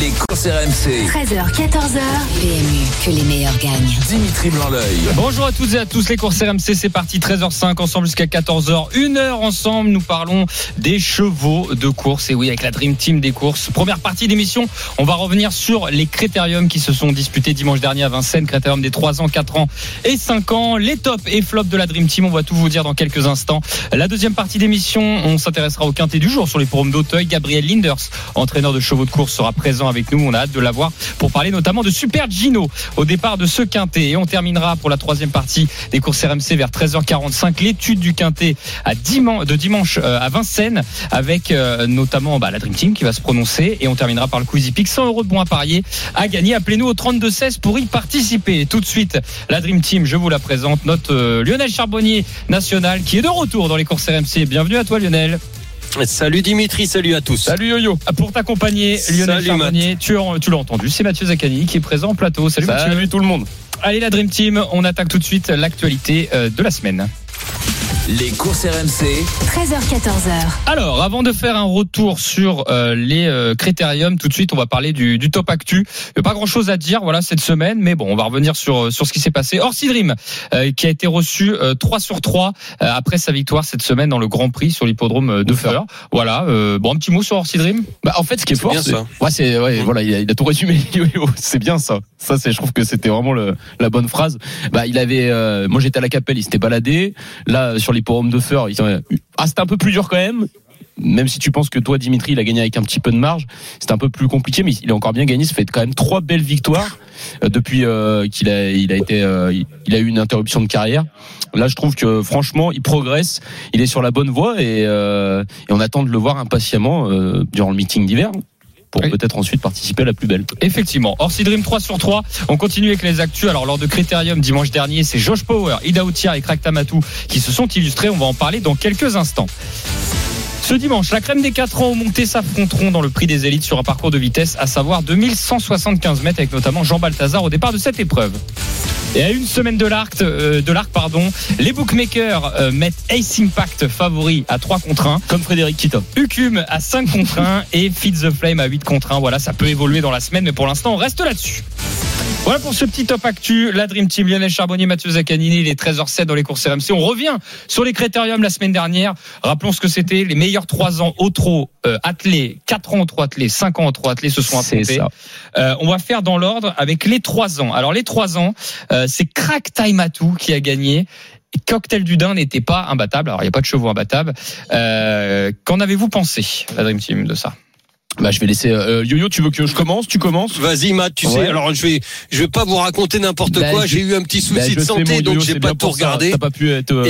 Les courses RMC. 13h, 14h. PMU, que les meilleurs gagnent. Dimitri Blanc-L'œil. Bonjour à toutes et à tous les courses RMC, c'est parti 13h05 ensemble jusqu'à 14h. Une heure ensemble, nous parlons des chevaux de course et oui avec la Dream Team des courses. Première partie d'émission, on va revenir sur les critériums qui se sont disputés dimanche dernier à Vincennes, critérium des 3 ans, 4 ans et 5 ans, les tops et flops de la Dream Team, on va tout vous dire dans quelques instants. La deuxième partie d'émission, on s'intéressera au quintet du jour sur les forums d'Auteuil. Gabriel Linders, entraîneur de chevaux de course, sera présent avec nous. On a hâte de l'avoir pour parler notamment de Super Gino au départ de ce quintet. Et on terminera pour la troisième partie des courses RMC vers 13h45 l'étude du quintet à de dimanche euh, à Vincennes avec euh, notamment bah, la Dream Team qui va se prononcer. Et on terminera par le Quizy Peak. 100 euros de bons à à gagner. Appelez-nous au 32-16 pour y participer. Tout de suite, la Dream Team, je vous la présente. Notre euh, Lionel Charbonnier national qui est de retour dans les courses RMC. Bienvenue à toi Lionel. Salut Dimitri, salut à tous. Salut Yo-Yo. Pour t'accompagner, Lionel Salut, Charbonnier, tu, as- tu l'as entendu, c'est Mathieu Zaccani qui est présent au plateau. Salut, Mathieu. tout le monde. Allez la Dream Team, on attaque tout de suite l'actualité euh, de la semaine. Les courses RMC. 13h, 14h. Alors, avant de faire un retour sur euh, les euh, critériums, tout de suite, on va parler du, du top actu. Il n'y a pas grand-chose à dire, voilà, cette semaine, mais bon, on va revenir sur euh, sur ce qui s'est passé. Orsi Dream, euh, qui a été reçu euh, 3 sur 3 euh, après sa victoire cette semaine dans le Grand Prix sur l'hippodrome euh, de Feur. Voilà, euh, bon, un petit mot sur Orsi Dream. Bah, en fait, ce qui est, fort, bien c'est, ça. ouais, c'est, ouais, voilà, il a, il a tout résumé. Yo-yo. c'est bien ça. Ça, c'est, je trouve que c'était vraiment le, la bonne phrase. Bah, il avait, euh, moi, j'étais à la Capelle, il s'était baladé. Là, sur l'hipporome de Feur, ah, c'était un peu plus dur quand même. Même si tu penses que toi, Dimitri, il a gagné avec un petit peu de marge, c'était un peu plus compliqué, mais il a encore bien gagné. Ça fait quand même trois belles victoires euh, depuis euh, qu'il a, été, euh, eu une interruption de carrière. Là, je trouve que franchement, il progresse. Il est sur la bonne voie et, on attend de le voir impatiemment durant le meeting d'hiver pour Oui. peut-être ensuite participer à la plus belle. Effectivement. Orsi Dream 3 sur 3. On continue avec les actus. Alors, lors de Critérium dimanche dernier, c'est Josh Power, Ida Outia et Crack Tamatou qui se sont illustrés. On va en parler dans quelques instants. Ce dimanche, la crème des 4 ans au monté s'affronteront dans le prix des élites sur un parcours de vitesse, à savoir 2175 mètres, avec notamment Jean Balthazar au départ de cette épreuve. Et à une semaine de l'arc, euh, de l'arc pardon, les bookmakers euh, mettent Ace Impact favori à 3 contre 1. Comme Frédéric Kita. Ucum à 5 contre 1 et Feed the Flame à 8 contre 1. Voilà, ça peut évoluer dans la semaine, mais pour l'instant, on reste là-dessus. Voilà pour ce petit top actu. La Dream Team, Lionel Charbonnier, Mathieu Zaccanini, les 13h07 dans les courses RMC. On revient sur les critériums la semaine dernière. Rappelons ce que c'était. Les meilleurs 3 ans au trot euh, attelés, 4 ans au trot attelé, 5 ans au trot attelé se sont affrontés. Euh, on va faire dans l'ordre avec les 3 ans. Alors les 3 ans, euh, c'est Crack Time Atou qui a gagné. Cocktail du Dain n'était pas imbattable. Alors il n'y a pas de chevaux imbattables. Euh, Qu'en avez-vous pensé, la Dream Team, de ça? Bah, je vais laisser. euh, Yo-yo, tu veux que je commence Tu commences Vas-y Matt, tu sais, alors je vais je vais pas vous raconter n'importe Bah, quoi, j'ai eu un petit Bah, souci de sais, santé donc j'ai pas tout regardé. T'as pas pu être, euh,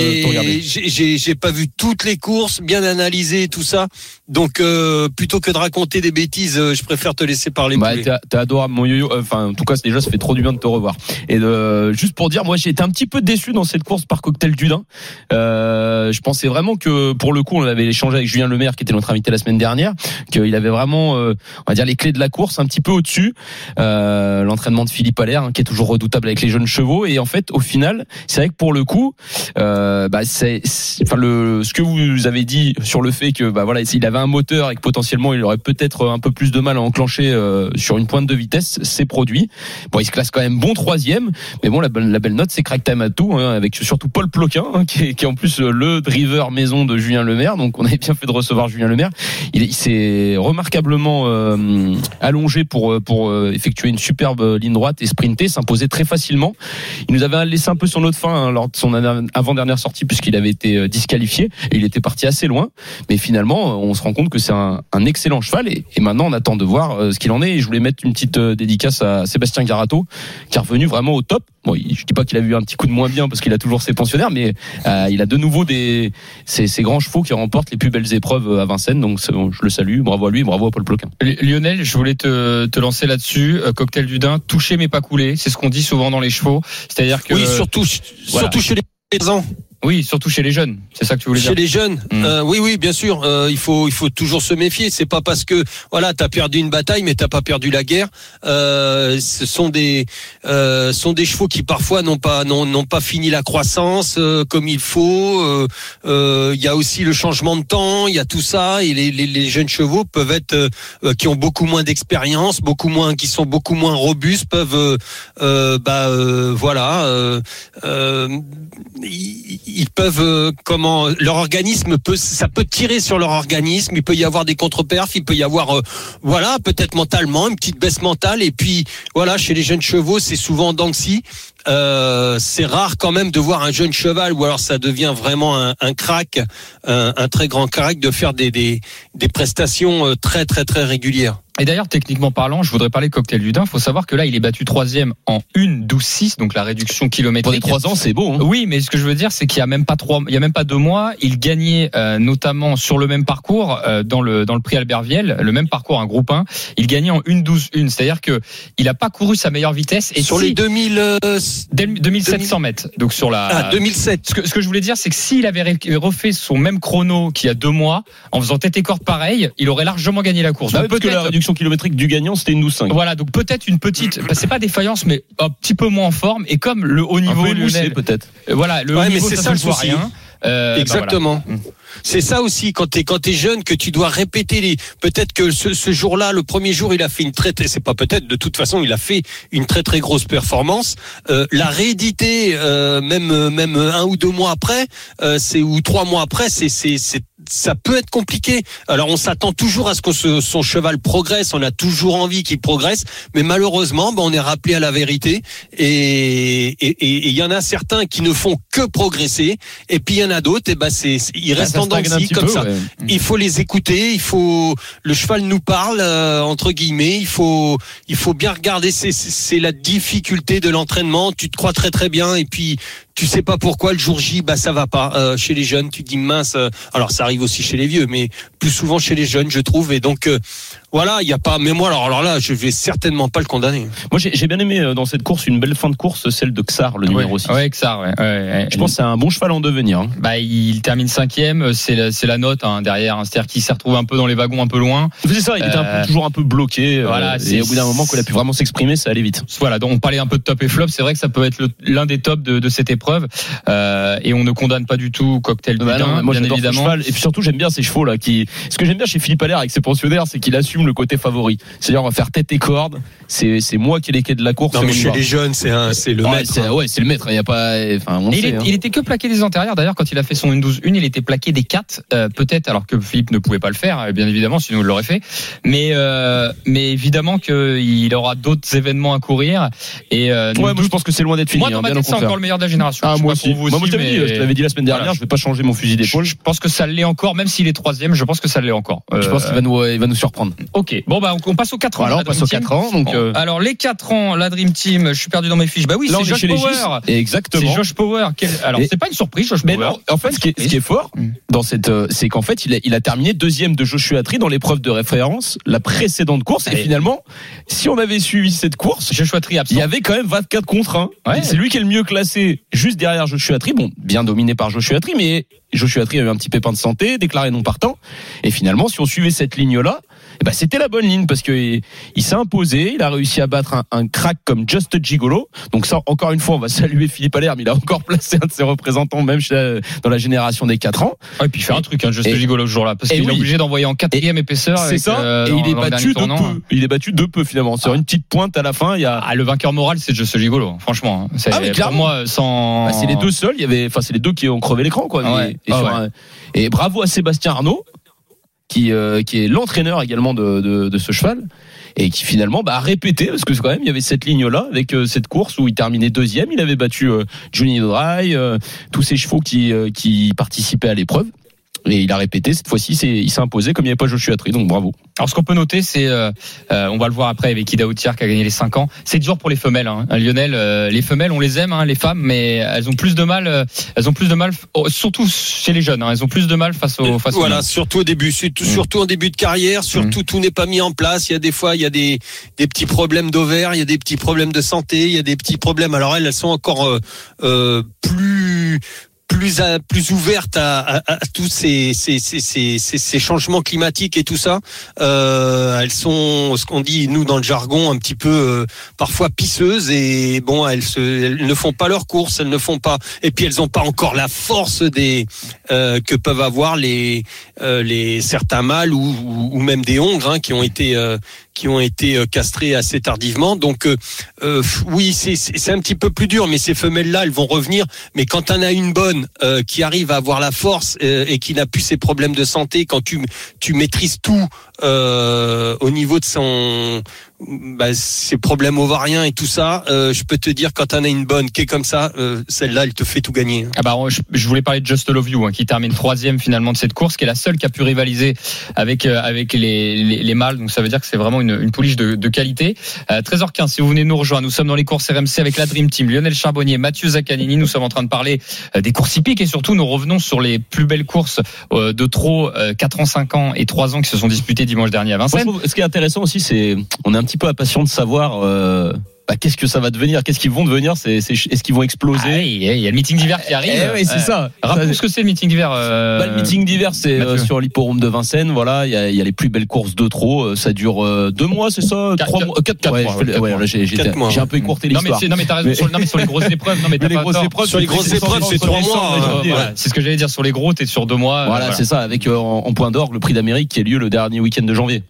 j'ai- pas vu toutes les courses, bien analysées tout ça. Donc euh, plutôt que de raconter des bêtises, euh, je préfère te laisser parler. Bah, t'es adorable, mon yo-yo. Euh, Enfin, en tout cas, déjà, ça fait trop du bien de te revoir. Et de, juste pour dire, moi, j'ai été un petit peu déçu dans cette course par Cocktail du Dain. Euh, je pensais vraiment que, pour le coup, on avait échangé avec Julien Lemaire, qui était notre invité la semaine dernière, qu'il avait vraiment, euh, on va dire, les clés de la course un petit peu au-dessus. Euh, L'entraînement de Philippe Allaire, hein, qui est toujours redoutable avec les jeunes chevaux. Et en fait, au final, c'est vrai que pour le coup, euh, bah, c'est, enfin, le, ce que vous avez dit sur le fait que, bah, voilà, s'il avait un moteur et que potentiellement il aurait peut-être un peu plus de mal à enclencher euh, sur une pointe de vitesse, c'est produit. Bon, il se classe quand même bon troisième, mais bon, la, belle- note, c'est Crack Time à tout, hein, avec surtout Paul Ploquin, hein, qui, est, en plus euh, le driver maison de Julien Lemaire. Donc, on avait bien fait de recevoir Julien Lemaire. Il, il s'est remarquablement euh, allongé pour pour effectuer une superbe ligne droite et sprinter, s'imposer très facilement. Il nous avait laissé un peu sur notre fin hein, lors de son avant-dernière sortie puisqu'il avait été disqualifié et il était parti assez loin. Mais finalement, on se rend compte que c'est un, un excellent cheval et, et maintenant on attend de voir euh, ce qu'il en est. Et je voulais mettre une petite euh, dédicace à Sébastien Garato qui est revenu vraiment au top. Bon, il- je dis pas qu'il a eu un petit coup de moins bien parce qu'il a toujours ses pensionnaires, mais euh, il a de nouveau des ces, ces grands chevaux qui remportent les plus belles épreuves à Vincennes. Donc c'est- je le salue, bravo à lui, bravo à Paul Ploquin. Li- Lionel, je voulais te, te lancer là-dessus. Euh, cocktail du Dain, toucher mais pas couler. C'est ce qu'on dit souvent dans les chevaux. C'est-à-dire que. Oui, surtout voilà. surtout chez les ans. Oui, surtout chez les jeunes. C'est ça que tu voulais Chez dire. les jeunes, Mm. euh, oui, oui, bien sûr. euh, il faut, il faut toujours se méfier. C'est pas parce que voilà, t'as perdu une bataille, mais t'as pas perdu la guerre. Euh, ce sont des, euh, sont des chevaux qui parfois n'ont pas, n'ont, n'ont pas fini la croissance euh, comme il faut. Euh, Il y a aussi le changement de temps. Il y a tout ça. Et les, les, les jeunes chevaux peuvent être, qui ont beaucoup moins d'expérience, beaucoup moins, qui sont beaucoup moins robustes, peuvent, bah, euh, voilà. Euh, euh, ils, peuvent euh, comment leur organisme peut ça peut tirer sur leur organisme. Il peut y avoir des contre-perfs il peut y avoir euh, voilà peut-être mentalement une petite baisse mentale. Et puis voilà chez les jeunes chevaux c'est souvent Danxi euh, c'est rare quand même de voir un jeune cheval ou alors ça devient vraiment un, un crack un, un très grand crack de faire des, des, des prestations euh, très très très régulières Et d'ailleurs, techniquement parlant, je voudrais parler cocktail du Dain. Il faut savoir que là, il est battu troisième en 1 12 6 donc la réduction Pour kilométrique. les trois ans, c'est beau. Hein. Oui, mais ce que je veux dire, c'est qu'il y a même pas trois, il y a même pas deux mois, il gagnait euh, notamment sur le même parcours euh, dans le dans le prix Albert Viel, le même parcours, un groupe 1, il gagnait en 1 12 1 c'est-à-dire que il a pas couru sa meilleure vitesse et sur si- les 2000 euh, dès 2700 mètres, donc sur la. ah, 2007 Ce que, ce que je voulais dire, c'est que s'il avait refait son même chrono qu'il y a deux mois, en faisant tête et corde pareil, il aurait largement gagné la course. Bah Donc que la réduction kilométrique du gagnant, c'était une 12-5. voilà, donc peut-être une petite, bah, c'est pas défaillance, mais un petit peu moins en forme. Et comme le haut Un niveau peut-être. euh, voilà, le Ouais, haut mais niveau c'est ça, ça rien. Euh, bah, Exactement. voilà. C'est ça aussi quand t'es quand t'es jeune que tu dois répéter les. Peut-être que ce, ce jour-là, le premier jour, il a fait une très, très c'est pas peut-être. De toute façon, il a fait une très très grosse performance. Euh, la rééditer, euh, même même un ou deux mois après, euh, c'est ou trois mois après, c'est c'est ça peut être compliqué. Alors on s'attend toujours à ce que ce- son cheval progresse, on a toujours envie qu'il progresse, mais malheureusement, ben, on est rappelé à la vérité. Et il y en a certains qui ne font que progresser, et puis il y en a d'autres, et ben c'est c'est- ils Bah, restent en dents comme peu, ça. ouais. Il faut les écouter, il faut le cheval nous parle euh, entre guillemets, il faut il faut bien regarder. C'est la difficulté de l'entraînement, tu te crois très très bien. Et puis tu sais pas pourquoi le jour J bah ça va pas Euh, chez les jeunes, tu dis mince euh, alors ça arrive aussi chez les vieux mais plus souvent chez les jeunes je trouve. Et donc euh, voilà, il y a pas mais moi alors, alors là, je vais certainement pas le condamner. Moi, j'ai bien aimé euh, dans cette course une belle fin de course, celle de Xar, le numéro 6. Ouais, ça, ouais. ouais, ouais. Je pense que c'est un bon cheval en devenir. hein. Bah, il termine cinquième, c'est la, c'est la note hein, derrière. hein. C'est-à-dire qu'il s'est retrouvé un peu dans les wagons, un peu loin. C'est ça, il était un Euh, peu, toujours un peu bloqué. euh, voilà, c'est- et au bout d'un moment, qu'on a pu vraiment s'exprimer, ça allait vite. Voilà, donc on parlait un peu de top et flop. C'est vrai que ça peut être l'un des tops de, de cette épreuve. Euh, et on ne condamne pas du tout Cocktail du Bah non, moi bien évidemment. cheval et puis surtout j'aime bien ces chevaux là qui ce que j'aime bien chez Philippe Allaire avec ses pensionnaires c'est qu'il le côté favori c'est-à-dire on va faire tête et corde c'est c'est moi qui ai les quais de la course Non mais chez les jeunes, c'est un c'est le Ouais, maître. c'est ouais, c'est le maître il y a pas enfin on Et il, sait, est- hein. il était que plaqué des antérieurs. D'ailleurs, quand il a fait son 1-12-1, il était plaqué des 4, euh, peut-être, alors que Philippe ne pouvait pas le faire, euh, bien évidemment, sinon il l'aurait fait. Mais, euh, mais évidemment qu'il aura d'autres événements à courir. Et euh, Ouais, moi je pense que c'est loin d'être fini moi, dans hein, ma tête, c'est encore le meilleur de la génération. Ah Je moi aussi pour vous moi je t'avais dit je t'avais dit la semaine dernière Voilà. je vais pas changer mon fusil d'épaule Je pense que ça l'est encore, même s'il est troisième, je pense que ça l'est encore. je pense qu'il va nous il va nous surprendre Ok. Bon, bah, on, on passe aux 4 ans. voilà la on passe Dream aux Team. 4 ans donc Bon, euh, Alors, les 4 ans, la Dream Team, je suis perdu dans mes fiches. Bah oui, c'est est Josh Power. Gis. C'est exactement Josh Power. Quel- Alors, Et- c'est pas une surprise, Josh Mais Power. non, en fait, ce qui est, ce qui est fort Mm. dans cette, euh, c'est qu'en fait, il a, il a terminé deuxième de Joshua Tree dans l'épreuve de référence, la précédente course. Et finalement, si on avait suivi cette course, Joshua Tree absent. il y avait quand même 24 contre 1. Ouais. C'est lui qui est le mieux classé, juste derrière Joshua Tree. Bon, bien dominé par Joshua Tree, mais Joshua Tree a eu un petit pépin de santé, déclaré non partant. Et finalement, si on suivait cette ligne-là, eh ben, c'était la bonne ligne parce que il, il s'est imposé, il a réussi à battre un, un crack comme Just Gigolo. Donc ça, encore une fois, on va saluer Philippe Allaire, mais il a encore placé un de ses représentants, même chez- dans la génération des 4 ans. Ouais, et puis il fait un truc, hein, juste Et- gigolo ce jour-là, parce et qu'il est oui. obligé d'envoyer en quatrième épaisseur. C'est ça. euh, et dans- il est battu de tournant. peu. Il est battu de peu finalement. Sur une petite pointe à la fin, il y a. Ah, le vainqueur moral, c'est Just Gigolo, franchement. hein. C'est Ah, mais pour clairement. moi sans. Bah, c'est les deux seuls. Il y avait, enfin, c'est les deux qui ont crevé l'écran, quoi. Ah ouais. et, Ah ouais. un- et bravo à Sébastien Arnaud, qui, euh, qui est l'entraîneur également de, de, de ce cheval. Et qui finalement bah, a répété, parce que quand même il y avait cette ligne-là, avec euh, cette course où il terminait deuxième, il avait battu euh, Johnny Dry, euh, tous ces chevaux qui, euh, qui participaient à l'épreuve. Et il a répété, cette fois-ci, il s'est imposé comme il n'y avait pas Joshua Tree, donc bravo. Alors, ce qu'on peut noter, c'est, euh, euh, on va le voir après avec Ida Outiar qui a gagné les 5 ans. C'est dur pour les femelles, hein. Lionel. euh, les femelles, on les aime, hein, les femmes, mais elles ont plus de mal. euh, elles ont plus de mal, oh, surtout chez les jeunes. hein, elles ont plus de mal face aux face Voilà, surtout au début, surtout, Mm. surtout en début de carrière, surtout tout n'est pas mis en place. Il y a des fois, il y a des, des petits problèmes d'ovaire, il y a des petits problèmes de santé, il y a des petits problèmes. Alors elles, elles sont encore euh, euh, plus plus à- plus ouverte à, à- à tous ces ces, ces, ces, ces- changements climatiques et tout ça. Euh, elles sont ce qu'on dit nous dans le jargon un petit peu euh, parfois pisseuses et bon elles, se, elles ne font pas leurs courses, elles ne font pas et puis elles n'ont pas encore la force des euh, que peuvent avoir les euh, les certains mâles ou, ou, ou même des hongres hein, qui ont été euh, qui ont été euh, castrés assez tardivement. Donc euh, euh, oui, c'est un petit peu plus dur, mais ces femelles-là, elles vont revenir. Mais quand on a une bonne qui arrive à avoir la force et qui n'a plus ses problèmes de santé, quand tu tu maîtrises tout au niveau de son bah, ses problèmes ovariens et tout ça, euh, je peux te dire quand on a une bonne qui est comme ça, euh, celle-là, elle te fait tout gagner. Ah bah, je, je voulais parler de Just Love You, hein, qui termine troisième finalement de cette course, qui est la seule qui a pu rivaliser avec euh, avec les, les, les mâles. Donc ça veut dire que c'est vraiment une, une pouliche de, de qualité. Euh, 13h15, si vous venez nous rejoindre, nous sommes dans les courses RMC avec la Dream Team, Lionel Charbonnier, Mathieu Zaccanini. Nous sommes en train de parler euh, des courses hippiques et surtout nous revenons sur les plus belles courses euh, de trop euh, 4 ans, 5 ans et 3 ans qui se sont disputées dimanche dernier à Moi, je Vincennes. trouve- ce qui est intéressant aussi, c'est on est un petit peu impatient de savoir euh, bah, qu'est-ce que ça va devenir, qu'est-ce qu'ils vont devenir, c'est, c'est- est-ce qu'ils vont Ah, exploser il y a il y a le meeting d'hiver qui arrive. Eh oui, c'est Euh, ça. Rappelons Ça, ce que c'est le meeting d'hiver. euh, Bah, le meeting d'hiver, c'est euh, sur l'hipporome de Vincennes. Voilà, il y a, il y a les plus belles courses de trop. Ça dure euh, deux mois, c'est ça? Quatre- Trois mois, quatre, quatre ouais, mois, quatre là, j'ai, j'ai- Quatre mois, j'ai un peu écourté Non mais, l'histoire. non mais t'as raison Mais- sur, non mais sur les grosses épreuves non mais t'as Mais les pas grosses tort. épreuves, Sur les grosses épreuves, c'est trois mois. Ouais. c'est ce que j'allais dire sur les gros t'es sur deux mois Voilà, c'est ça, avec en, en point d'orgue le prix d'Amérique qui a lieu le dernier week-end de janvier.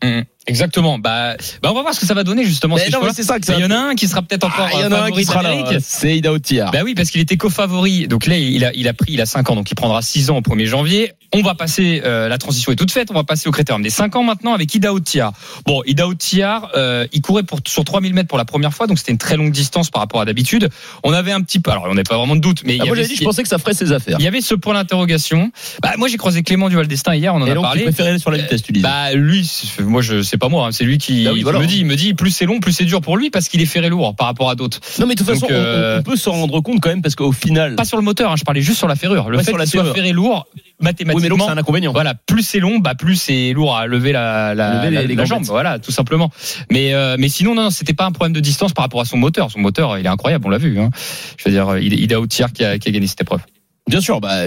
Exactement. Bah, bah, on va voir ce que ça va donner justement. Il y en a un qui sera peut-être encore Ah, il y en a un qui sera là, c'est Ida Otiar. Bah oui, parce qu'il était co-favori. Donc là, il a, il a pris, il a 5 ans, donc il prendra 6 ans au 1er janvier. On va passer, euh, la transition est toute faite, on va passer au critérium des 5 ans maintenant avec Ida Otiar. Bon, Ida Otiar, euh, il courait pour, sur 3000 mètres pour la première fois, donc c'était une très longue distance par rapport à d'habitude. On avait un petit peu, alors on n'a pas vraiment de doute, mais il Ah, y moi avait, dit, je pensais que ça ferait ses affaires. il y avait ce point d'interrogation. Bah, moi, j'ai croisé Clément Duval d'Estaing hier, on en Et a donc tu parlé. préférais aller sur la vitesse, tu disais. Bah lui, moi je sais pas moi, hein, c'est lui qui, Bah oui, voilà. me dit, il me dit plus c'est long, plus c'est dur pour lui parce qu'il est ferré lourd par rapport à d'autres. non mais de toute façon, on- euh, on, on peut s'en rendre compte quand même parce qu'au final, Pas sur le moteur, hein, je parlais juste sur la ferrure. Le Ouais, fait qu'il soit ferré lourd, oui, mathématiquement, c'est un inconvénient. voilà, plus c'est long, bah plus c'est lourd à lever la, la, Lever les- la- les la gambettes. jambe, voilà, tout simplement. Mais euh, mais sinon non, non c'était pas un problème de distance par rapport à son moteur. Son moteur, il est incroyable, on l'a vu. Hein. Je veux dire, il, il a Outier qui a, qui a gagné cette épreuve. Bien sûr, bah,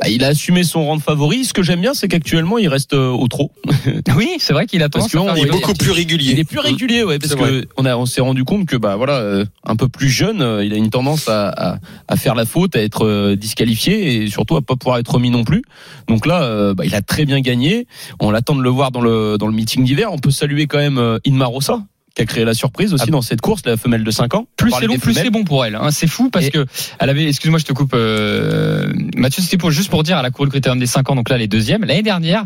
bah, il a assumé son rang de favori. Ce que j'aime bien, c'est qu'actuellement, il reste euh, au trot. Oui, c'est vrai qu'il a Parce tendance qu'on Il est beaucoup plus régulier. Il est plus régulier, ouais, parce que on a, on s'est rendu compte que bah voilà, euh, un peu plus jeune, euh, il a une tendance à, à, à faire la faute, à être disqualifié et surtout à pas pouvoir être remis non plus. Donc là, bah, il a très bien gagné. On l'attend de le voir dans le dans le meeting d'hiver. On peut saluer quand même euh, Inma Rosa qui a créé la surprise aussi Ah. dans cette course, la femelle de 5 ans. Plus c'est long, plus c'est bon pour elle. Hein. C'est fou parce Et- que elle avait, excuse-moi, je te coupe, euh, Mathieu, c'était pour juste pour dire, elle a couru le critérium des 5 ans, donc là, les deuxièmes. L'année dernière,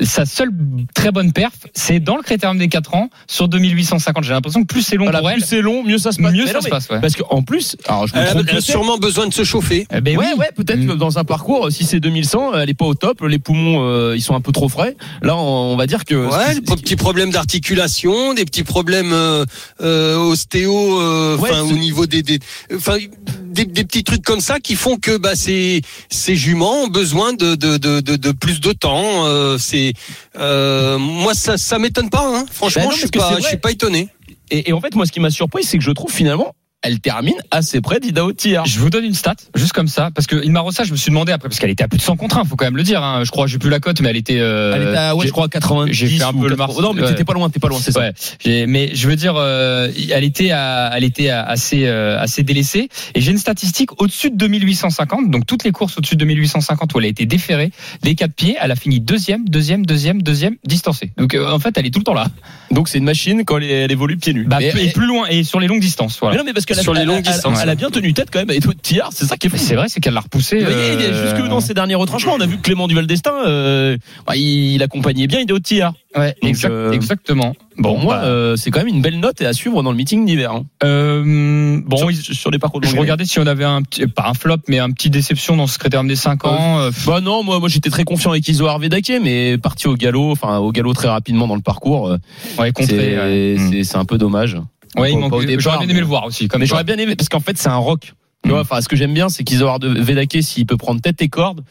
sa seule très bonne perf, c'est dans le critérium des 4 ans sur 2850. J'ai l'impression que plus c'est long Voilà, pour elle, plus c'est long, mieux ça se passe. mieux Mais ça non, se passe. Ouais. Parce qu'en plus, alors je me Elle a- trompe elle a peut-être, sûrement besoin de se chauffer. Eh ben ouais, oui. ouais, peut-être Mm. que dans un parcours, si c'est 2100, elle est pas au top, les poumons, euh, ils sont un peu trop frais. Là, on, on va dire que. Ouais, des petits problèmes d'articulation, des petits problèmes euh, euh, ostéo, euh, Ouais, au niveau des, des, des, des petits trucs comme ça qui font que bah ces ces juments ont besoin de de de, de, plus de temps. Euh, c'est euh, moi ça ça m'étonne pas. Hein. Franchement, Bah non, je suis pas je suis pas étonné. Et, et en fait, moi, ce qui m'a surpris, c'est que je trouve finalement, elle termine assez près d'Ida Otiar. Je vous donne une stat, juste comme ça, parce que Rossa, je me suis demandé après, parce qu'elle était à plus de 100 contre 1, faut quand même le dire. Hein. Je crois, j'ai plus la cote, mais elle était. euh, Elle était à, ouais, j'ai- je crois, à 90. j'ai fait un peu le 80. Mars- Non, mais t'étais pas loin, t'es pas loin, c'est ça. Ouais, j'ai- mais je veux dire, euh, elle était, à, elle était à- assez, euh, assez délaissée. Et j'ai une statistique au-dessus de 2850, donc toutes les courses au-dessus de 2850 où elle a été déférée, les quatre pieds, elle a fini deuxième, deuxième, deuxième, deuxième, distancée. Donc euh, en fait, elle est tout le temps là. Donc c'est une machine quand elle, elle évolue pieds nus. Bah, et plus loin et sur les longues distances. mais non, mais parce qu'elle a, Sur les elle- longues elle- distances. Elle a bien tenu tête quand même. Et toi, Tiar, c'est ça qui est fou. C'est vrai, c'est qu'elle l'a repoussé. Euh, jusque dans ses derniers retranchements. On a vu Clément Duval d'Estaing, euh, bah, il, accompagnait bien Ida Otiar. Ouais, exact- euh, exactement. Bon, Bon, moi, bah, euh, c'est quand même une belle note et à suivre dans le meeting d'hiver. hein. euh, bon, sur, les parcours de je regardais si on avait un petit, pas un flop, mais un petit déception dans ce critérium des 5 ans. Bah non, moi, moi j'étais très confiant avec Isoar Vedake, mais parti au galop, enfin au galop très rapidement dans le parcours, ouais, contré. c'est ouais. Mm. c'est- c'est un peu dommage. Ouais, il manque- J'aurais bien aimé le voir aussi. Comme Mais j'aurais bien aimé parce qu'en fait c'est un rock. Tu Mm. vois, enfin ce que j'aime bien c'est qu'Isoar de Vedake s'il peut prendre tête et corde,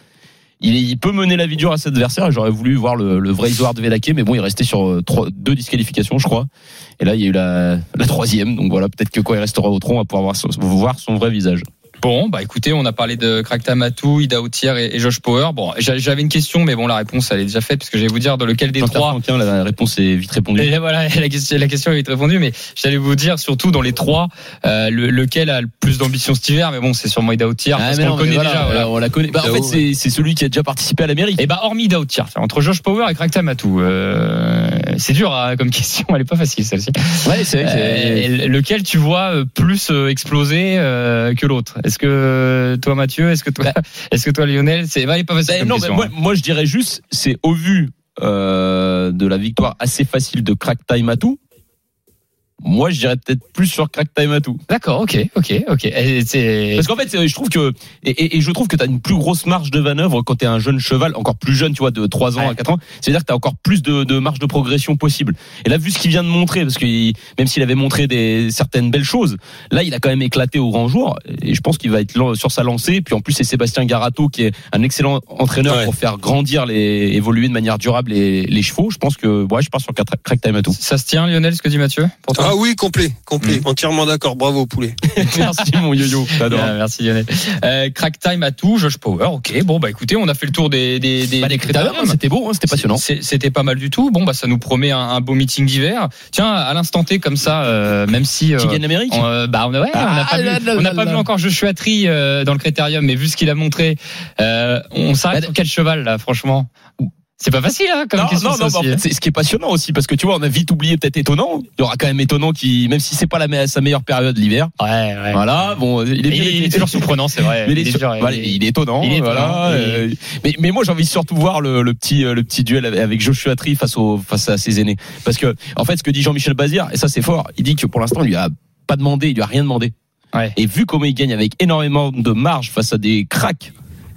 il, il peut mener la vie dure à cet adversaire. J'aurais voulu voir le, le vrai Isoar de Vedake, mais bon il restait sur euh, trois, deux disqualifications je crois. Et là il y a eu la, la troisième, donc voilà peut-être que quand il restera au tronc on va pouvoir voir son, voir son vrai visage. Bon, bah écoutez, on a parlé de Crackta Matou, Ida Outier et, et Josh Power. Bon, j'a- j'avais une question, mais bon, la réponse elle est déjà faite, parce que j'allais vous dire de lequel des trois. La réponse est vite répondue. Et voilà, la question, la question est vite répondue, mais j'allais vous dire surtout dans les trois, euh, le- lequel a le plus d'ambition cet hiver. Mais bon, c'est sûrement Ida Outier, Ah, parce qu'on le connaît voilà, déjà. voilà. On la connaît. Bah, en fait, c'est c'est celui qui a déjà participé à l'Amérique. Et bah hormis Ida Outier, entre Josh Power et Crackta Matou, euh, c'est dur hein, comme question, elle est pas facile celle-ci. Ouais, c'est vrai que c'est- Euh, lequel tu vois euh, plus euh, exploser euh, que l'autre? Est-ce que euh, toi Mathieu, est-ce que toi, est-ce que toi Lionel, c'est bah, pas facile comme non, mais question. moi, hein. moi, je dirais juste, c'est au vu euh, de la victoire assez facile de Crack Time à tout. Moi, je dirais peut-être plus sur Crack Time à tout. D'accord, ok, ok, ok. Parce qu'en fait, je trouve que et, et- et je trouve que tu as une plus grosse marge de manœuvre quand tu es un jeune cheval, encore plus jeune, tu vois, de 3 ans Ouais. à 4 ans. C'est-à-dire que tu as encore plus de, de marge de progression possible. Et là, vu ce qu'il vient de montrer, parce que il- même s'il avait montré des certaines belles choses, là, il a quand même éclaté au grand jour. Et je pense qu'il va être sur sa lancée. Puis en plus, c'est Sébastien Garato qui est un excellent entraîneur Ouais. pour faire grandir les, évoluer de manière durable les, les chevaux. Je pense que, ouais, je pars sur Crack Time à tout. ça se tient Lionel, ce que dit Mathieu pour toi? Ah oui, complet, complet, entièrement d'accord. Bravo, poulet. Merci mon yo-yo. J'adore. Ah, merci Lionel. Euh, crack time à tout, Josh Power. Ok, bon bah écoutez, on a fait le tour des des des, Bah, des critères, c'était beau, hein, c'était passionnant. C'était pas mal du tout. Bon bah ça nous promet un, un beau meeting d'hiver. Tiens, à l'instant T comme ça, euh, même si euh, gagne l'Amérique on, euh, bah on a ouais, on n'a Ah pas, là vu, là on n'a là pas là. vu encore Joshua Tree euh, dans le critérium, mais vu ce qu'il a montré, euh, on s'arrête Bah, sur quel cheval là, franchement? C'est pas facile hein, comme non, question. non, non, en aussi, fait, hein. c'est ce qui est passionnant aussi, parce que tu vois, on a vite oublié peut-être étonnant. Il y aura quand même étonnant qui, même si c'est pas la, sa meilleure période l'hiver. ouais, ouais. Voilà, bon, il est, Il, bien- il est toujours surprenant, c'est vrai. Mais il, est, sur- dur, voilà, il est- il est étonnant, il est voilà. étonnant, euh, mais, mais moi, j'ai envie surtout voir le, le petit, euh, le petit duel avec Joshua Tree face au, face à ses aînés. Parce que, en fait, ce que dit Jean-Michel Bazir, et ça c'est fort, il dit que pour l'instant, il lui a pas demandé, il lui a rien demandé. Ouais. Et vu comment il gagne avec énormément de marge face à des cracks,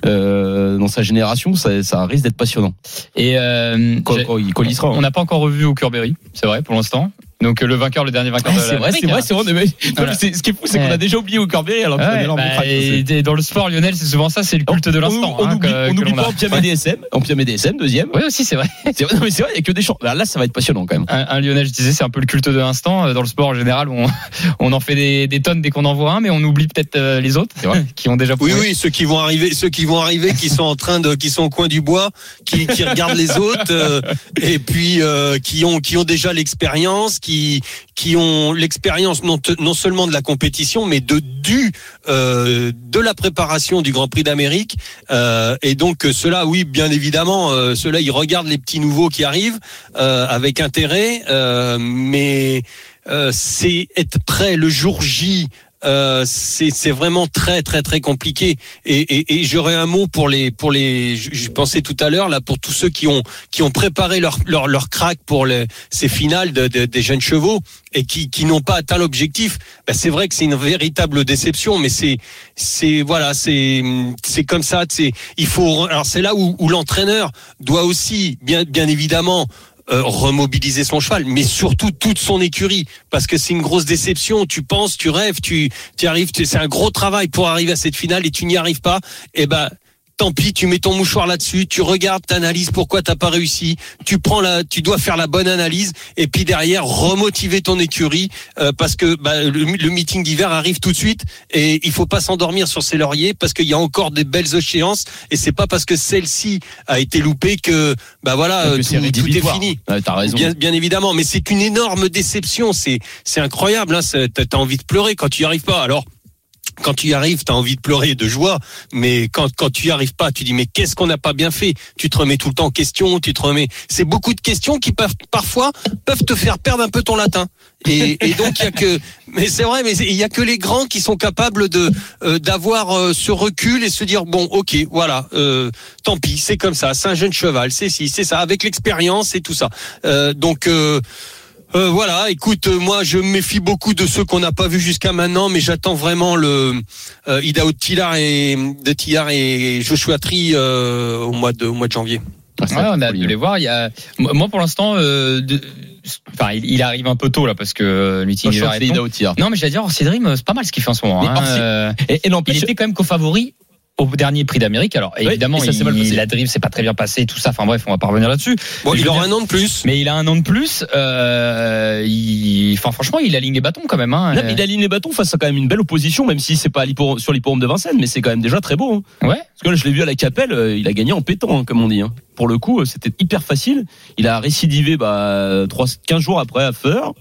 euh, dans sa génération, ça, ça risque d'être passionnant. Et euh, Quand, j'ai- quand il, quand il y sera. on n'a pas encore revu au Curberry, c'est vrai pour l'instant. Donc euh, le vainqueur, le dernier vainqueur Ah, de c'est vrai, c'est vrai, hein. c'est vrai. Voilà. ce qui est fou, c'est qu'on Ouais. a déjà oublié au Corbier alors que c'est un Ouais, énorme bah, et dans le sport, Lionel, c'est souvent ça, c'est le culte de l'instant. On, on hein, oublie, que- on que oublie l'on pas a. en Piamé DSM, en Piamé DSM, deuxième. Oui, aussi, c'est vrai. C'est vrai, non, mais c'est vrai, il y a que des champs. Là, ça va être passionnant quand même. Un, un Lionel, je disais, c'est un peu le culte de l'instant. Euh, Dans le sport, en général, on, on en fait des, des tonnes dès qu'on en voit un, mais on oublie peut-être euh, les autres qui ont déjà Oui, oui, ceux qui vont arriver, ceux qui vont arriver, qui sont en train de, qui sont au coin du bois, qui, qui regardent les autres, euh, et puis euh, qui ont, qui ont déjà l'expérience, qui, ont l'expérience non, seulement de la compétition, mais de du, euh, de la préparation du Grand Prix d'Amérique. Euh, et donc ceux-là, oui, bien évidemment, euh, ceux-là, ils regardent les petits nouveaux qui arrivent euh, avec intérêt, mais c'est être prêt le jour J. Euh, c'est vraiment très très très compliqué. Et, et, et j'aurais un mot pour les pour les je pensais tout à l'heure là pour tous ceux qui ont qui ont préparé leur leur leur crack pour les, ces finales de, de- des jeunes chevaux et qui qui n'ont pas atteint l'objectif ben, c'est vrai que c'est une véritable déception mais c'est c'est voilà c'est c'est comme ça c'est il faut alors c'est là où, où l'entraîneur doit aussi bien bien évidemment euh, remobiliser son cheval, mais surtout toute son écurie, parce que c'est une grosse déception. Tu penses, tu rêves, tu, tu arrives, c'est un gros travail pour arriver à cette finale et tu n'y arrives pas. Et ben, tant pis, tu mets ton mouchoir là-dessus, tu regardes, t'analyses pourquoi t'as pas réussi, tu prends la, tu dois faire la bonne analyse et puis derrière remotiver ton écurie euh, parce que bah, le, le meeting d'hiver arrive tout de suite et il faut pas s'endormir sur ses lauriers parce qu'il y a encore des belles échéances et c'est pas parce que celle-ci a été loupée que bah voilà Que tout, est fini. Ouais, T'as raison. Bien, bien évidemment, mais c'est une énorme déception. C'est c'est incroyable. Hein, t'as t'as envie de pleurer quand tu y arrives pas. Alors quand tu y arrives, tu as envie de pleurer de joie, mais quand, quand tu y arrives pas, tu dis mais qu'est-ce qu'on n'a pas bien fait? Tu te remets tout le temps en question, tu te remets. C'est beaucoup de questions qui peuvent parfois peuvent te faire perdre un peu ton latin. Et, donc il y a que, mais c'est vrai, mais il y a que les grands qui sont capables de euh, d'avoir euh, ce recul et se dire bon, ok, voilà, euh, tant pis, c'est comme ça, c'est un jeune cheval, c'est si, c'est ça, avec l'expérience et tout ça. Euh, donc euh, voilà, écoute, euh, moi je me méfie beaucoup de ceux qu'on n'a pas vus jusqu'à maintenant, mais j'attends vraiment le euh, Idaho de Tillard et de Tillard et Joshua Tree euh, au mois de au mois de janvier. Ah, Ouais, on a hâte de les voir. Il y a, moi, pour l'instant, euh, de- enfin, il, il arrive un peu tôt là parce que euh, le meeting Moi, je d'hiver pense que est c'est long. Ida Otiar. Non, mais j'allais dire, Orsi Dream, c'est pas mal ce qu'il fait en ce moment. Hein. Euh, Et, et il n'empêche, était quand même co-favori au dernier prix d'Amérique. Alors évidemment, et ça s'est mal il, passé. la drive c'est pas très bien passé, tout ça. Enfin bref, on va pas revenir là-dessus. Bon, Mais il aura dire- un an de plus. Mais il a un an de plus. Euh, il, enfin franchement, il aligne les bâtons quand même. Hein. Là, mais il aligne les bâtons face à quand même une belle opposition, même si c'est pas à l'hippo- sur l'hipporome de Vincennes, mais c'est quand même déjà très beau. hein. Ouais. Parce que là, je l'ai vu à la Capelle, euh, il a gagné en pétant, hein, comme on dit. hein. Pour le coup, euh, c'était hyper facile. Il a récidivé bah, 3, 15 jours après à Feur.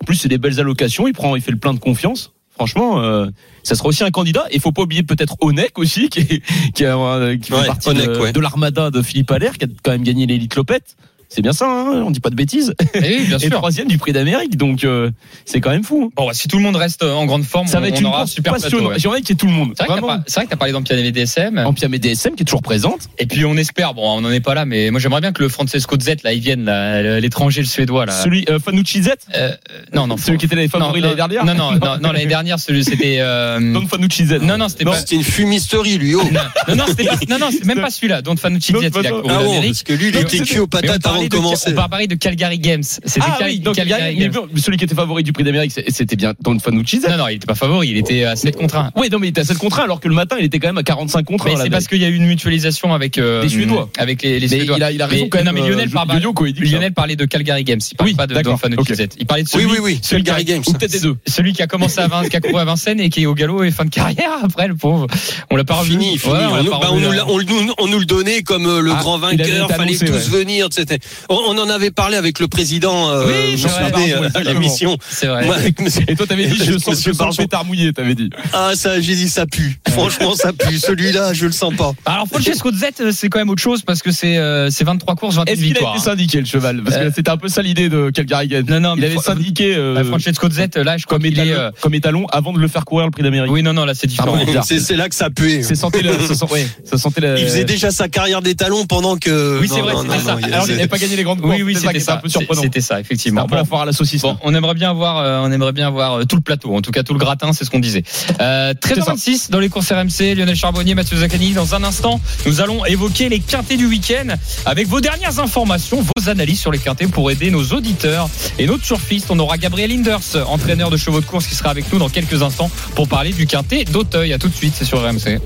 En plus, c'est des belles allocations. Il prend, il fait le plein de confiance. Franchement, euh, ça sera aussi un candidat. Et faut pas oublier peut-être Onek aussi, qui, est, qui, a, qui fait Ouais, partie Onek, de, ouais. de l'armada de Philippe Allaire, qui a quand même gagné l'élite Lopette. C'est bien ça, hein, on dit pas de bêtises. Et oui, bien Et sûr. troisième du prix d'Amérique, donc euh, c'est quand même fou. hein. Bon, bah, si tout le monde reste en grande forme, Ça on, va être on une aura super plateau. passionnante. ouais. J'ai envie qu'il y ait tout le monde. C'est vrai que Vraiment. que t'as parlé d'Ampiane DSM. Ampiam et DSM qui est toujours présente. Et puis on espère, bon, on n'en est pas là, mais moi j'aimerais bien que le Francesco Z, là, il vienne, là, l'étranger, le suédois, là. Celui euh, Fanucci Z, Euh, non, non, celui qui était les favoris l'année dernière? Non, non, non, non, l'année dernière, celui, c'était. Euh, Don Fanucci Z. non, non, c'était Non, pas. c'était une fumisterie, lui. Oh. Non, non, c'était pas. Non, non, c'est même pas celui-là. Don Fanucci Non, Z, il a non, couru Ah parce que lui, il Non, était cuit aux patates avant parlait de on va parler de Calgary Games. C'était Ah oui, donc Calgary mais Games. celui qui était favori du prix d'Amérique, c'était bien Don Fanucci. Non, non, il était pas favori, il était à 7 contre 1. Oui, non, mais il était à 7 contre 1, alors que le matin, il était quand même à 45 contre 1. Mais c'est parce qu'il y a eu une mutualisation avec euh, Des Suédois. avec les, les Suédois. il a, il a raison Mais- quand même. non, mais Lionel, euh, il dit que ça. Lionel parlait de Calgary Games. Il parlait Oui, pas de Don Fanucci ok. Z. Il parlait de celui, Oui, oui, oui. celui qui a- Calgary Games. Ou peut-être des deux. celui qui a commencé à Vin- qui a couru à Vincennes et qui est au galop et fin de carrière après le pauvre. On l'a pas revu. Fini, on nous, pas on revu, nous là. l'a- on nous- on nous le donnait comme euh, le Ah, grand il vainqueur, été fallait tous venir, etc. On, on en avait parlé avec le président, euh, Oui, vrai, souvenez, pardon, à l'émission. C'est vrai. Moi, avec monsieur- Et toi, t'avais dit, je sens, je sens pétard mouillé, t'avais dit. Ah, ça, j'ai dit, ça pue. Franchement, ça pue. Celui-là, je le sens pas. Alors Francesco Z, euh, c'est quand même autre chose parce que c'est euh, c'est 23 courses, 21 Est-ce qu'il a victoires. été syndiqué, le cheval? Parce Euh, que c'était un peu ça l'idée de Calgary. Non, non, Il mais avait Fra- syndiqué euh, Euh, Francesco Z, là, je crois comme qu'il est. étalon, euh, comme étalon avant de le faire courir le prix d'Amérique. Oui, non, non, là c'est différent. Ah. C'est là que ça puait. Le, ça, sentait la- Il faisait déjà sa carrière d'étalon pendant que. Oui, c'est vrai, c'était ça. il Alors n'avait pas gagné les grandes courses. Oui, oui, c'était ça. peu surprenant. C'était ça, C'était effectivement. un peu la foire à la saucisse. Bon, on aimerait bien voir, euh, on aimerait bien voir euh, tout le plateau, en tout cas tout le gratin, c'est ce qu'on disait. Euh, 13h26 dans les courses RMC, Lionel Charbonnier, Mathieu Zaccani. Dans un instant, nous allons évoquer les quintés du week-end avec vos dernières informations, vos analyses sur les quintés pour aider nos auditeurs et nos turfistes. On aura Gabriel Inders, entraîneur de chevaux de course, qui sera avec nous dans quelques instants pour parler du quintet d'Auteuil. À tout de suite, c'est sur RMC.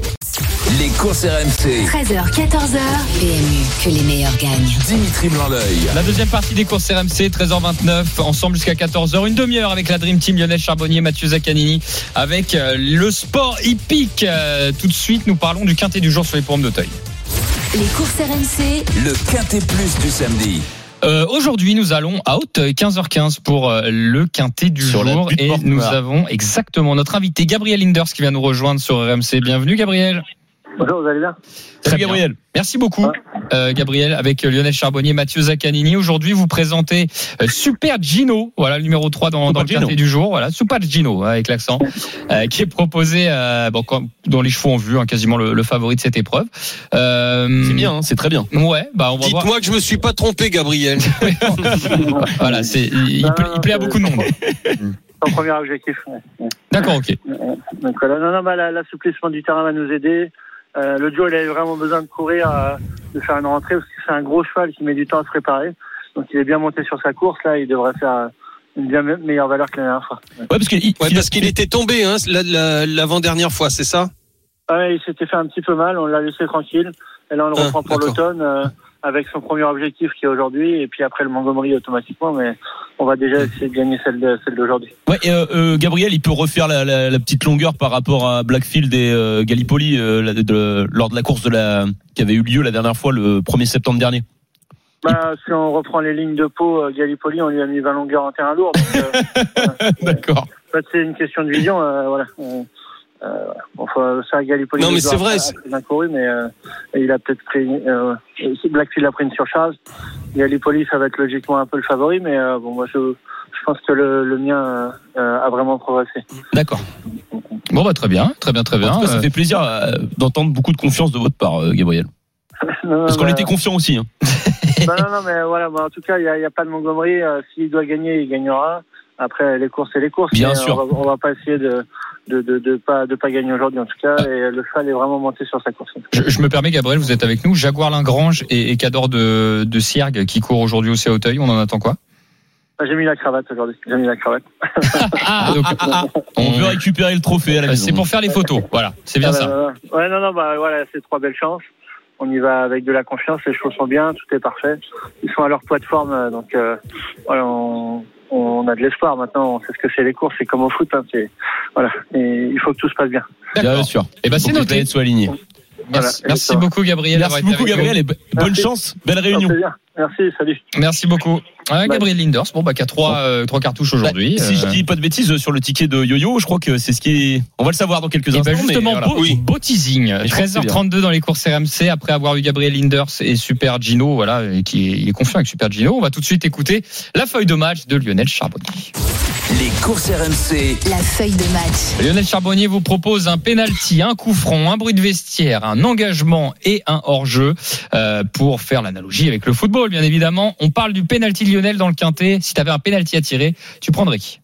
Les courses RMC. 13h, 14h. PMU, que les meilleurs gagnent. Dimitri Blanc-L'œil. La deuxième partie des courses RMC, 13h29, ensemble jusqu'à 14h, une demi-heure avec la Dream Team Lionel Charbonnier, Mathieu Zaccanini, avec euh, le sport hippique. Euh, Tout de suite, nous parlons du quintet du jour sur les pommes d'Auteuil. Les courses RMC, Le Quintet Plus du samedi. Euh, Aujourd'hui, nous allons à Hauteuil, 15h15 pour euh, le quintet du Sur jour. Et nous avons exactement notre invité Gabriel Inders qui vient nous rejoindre sur RMC. Bienvenue Gabriel. Bonjour, vous allez bien? Salut bien. Gabriel. Merci beaucoup, euh, Gabriel, avec Lionel Charbonnier, Mathieu Zaccanini. Aujourd'hui, vous présentez euh, Super Gino, voilà le numéro 3 dans, dans le quintet du jour, voilà Super Gino hein, avec l'accent, euh, qui est proposé euh, bon, comme- dans les chevaux en vue, hein, quasiment le, le favori de cette épreuve. Euh, C'est bien, hein, c'est très bien. Ouais, bah on va voir. Dites-moi que je me suis pas trompé, Gabriel. Voilà, c'est il, il plaît, il plaît à beaucoup de monde. Son premier objectif. ouais. D'accord, ok. Donc voilà, non, non, bah, la- l'assouplissement du terrain va nous aider. Euh, le Joe, il avait vraiment besoin de courir, euh, de faire une rentrée, parce que c'est un gros cheval qui met du temps à se préparer. Donc il est bien monté sur sa course, là, il devrait faire euh, une bien me- meilleure valeur que la dernière fois. Ouais, parce qu'il il- Ouais, qu'il était tombé hein, la- la- l'avant-dernière fois, c'est ça? Ouais, il s'était fait un petit peu mal, on l'a laissé tranquille. Et là, on le Ah, reprend pour l'automne, euh, avec son premier objectif qui est aujourd'hui, et puis après le Montgomery automatiquement, mais on va déjà essayer de gagner celle de- celle d'aujourd'hui. Ouais, et, euh, euh, Gabriel, il peut refaire la, la- la petite longueur par rapport à Blackfield et euh, Gallipoli euh, la- de- lors de la course de la qui avait eu lieu la dernière fois le 1er septembre dernier. Bah, si on reprend les lignes de peau, Gallipoli, on lui a mis 20 longueurs en terrain lourd. Donc, D'accord. En fait, c'est une question de vision. Voilà. Euh, voilà. Bon, faut- ça, Gallipoli. Non, mais c'est vrai, bien couru, mais euh, il a peut-être pris. Euh, Blackfield a pris une surcharge. Gallipoli, ça va être logiquement un peu le favori, mais euh, bon, moi, je, je pense que le, le mien euh, a vraiment progressé. D'accord. Bon, bah très bien, très bien, très En bien. tout cas, ça Euh, fait plaisir euh, d'entendre beaucoup de confiance de votre part, euh, Gabriel. Non, Parce qu'on bah, était confiant aussi. Hein. bah, non, non, mais voilà. bah, en tout cas, il n'y a, a pas de Montgomery. Euh, S'il doit gagner, il gagnera. Après, les courses, c'est les courses. Bien sûr. On va, on va pas essayer de de, de, de pas de pas gagner aujourd'hui en tout cas. Et le cheval est vraiment monté sur sa course. je, je me permets, Gabriel, vous êtes avec nous. Jaguar Lingrange et, et Cador de, de Siergue qui court aujourd'hui aussi à Hauteuil. On en attend quoi? Ah, J'ai mis la cravate aujourd'hui. J'ai mis la cravate. Ah, donc, On veut récupérer le trophée à la euh, maison. c'est pour faire les photos. Voilà, c'est bien Ah, ça. bah, bah, ouais, non, non, bah voilà, c'est trois belles chances. On y va avec de la confiance. Les chevaux sont bien, tout est parfait. Ils sont à leur poids de forme, euh, donc euh, voilà, on, on a de l'espoir maintenant. On sait ce que c'est les courses. C'est comme au foot. Hein, c'est voilà. Et il faut que tout se passe bien. Bien sûr. Eh ben, c'est noté. planètes soient alignées. Merci, Voilà, merci exactement. beaucoup, Gabriel. Merci beaucoup. Gabriel, et bonne Merci. chance. Belle réunion. Merci. Salut. Merci beaucoup. Ouais, Gabriel Linders, bon, bah, qui a trois, euh, trois cartouches aujourd'hui. Bah, si je Euh, dis pas de bêtises sur le ticket de Yo-Yo, je crois que c'est ce qui est. On va le savoir dans quelques Et instants. ben justement, mais voilà. beau, beau teasing. je pense que c'est 13h32 dans les courses RMC, après avoir eu Gabriel Linders et Super Gino, voilà, et qui est, il est confiant avec Super Gino. On va tout de suite écouter la feuille de match de Lionel Charbonnier. Les courses RMC. La feuille de match. Lionel Charbonnier vous propose un penalty, un coup franc, un bruit de vestiaire, un engagement et un hors-jeu euh, pour faire l'analogie avec le football, bien évidemment. On parle du penalty Lionel dans le quintet. Si tu avais un penalty à tirer, tu prendrais qui?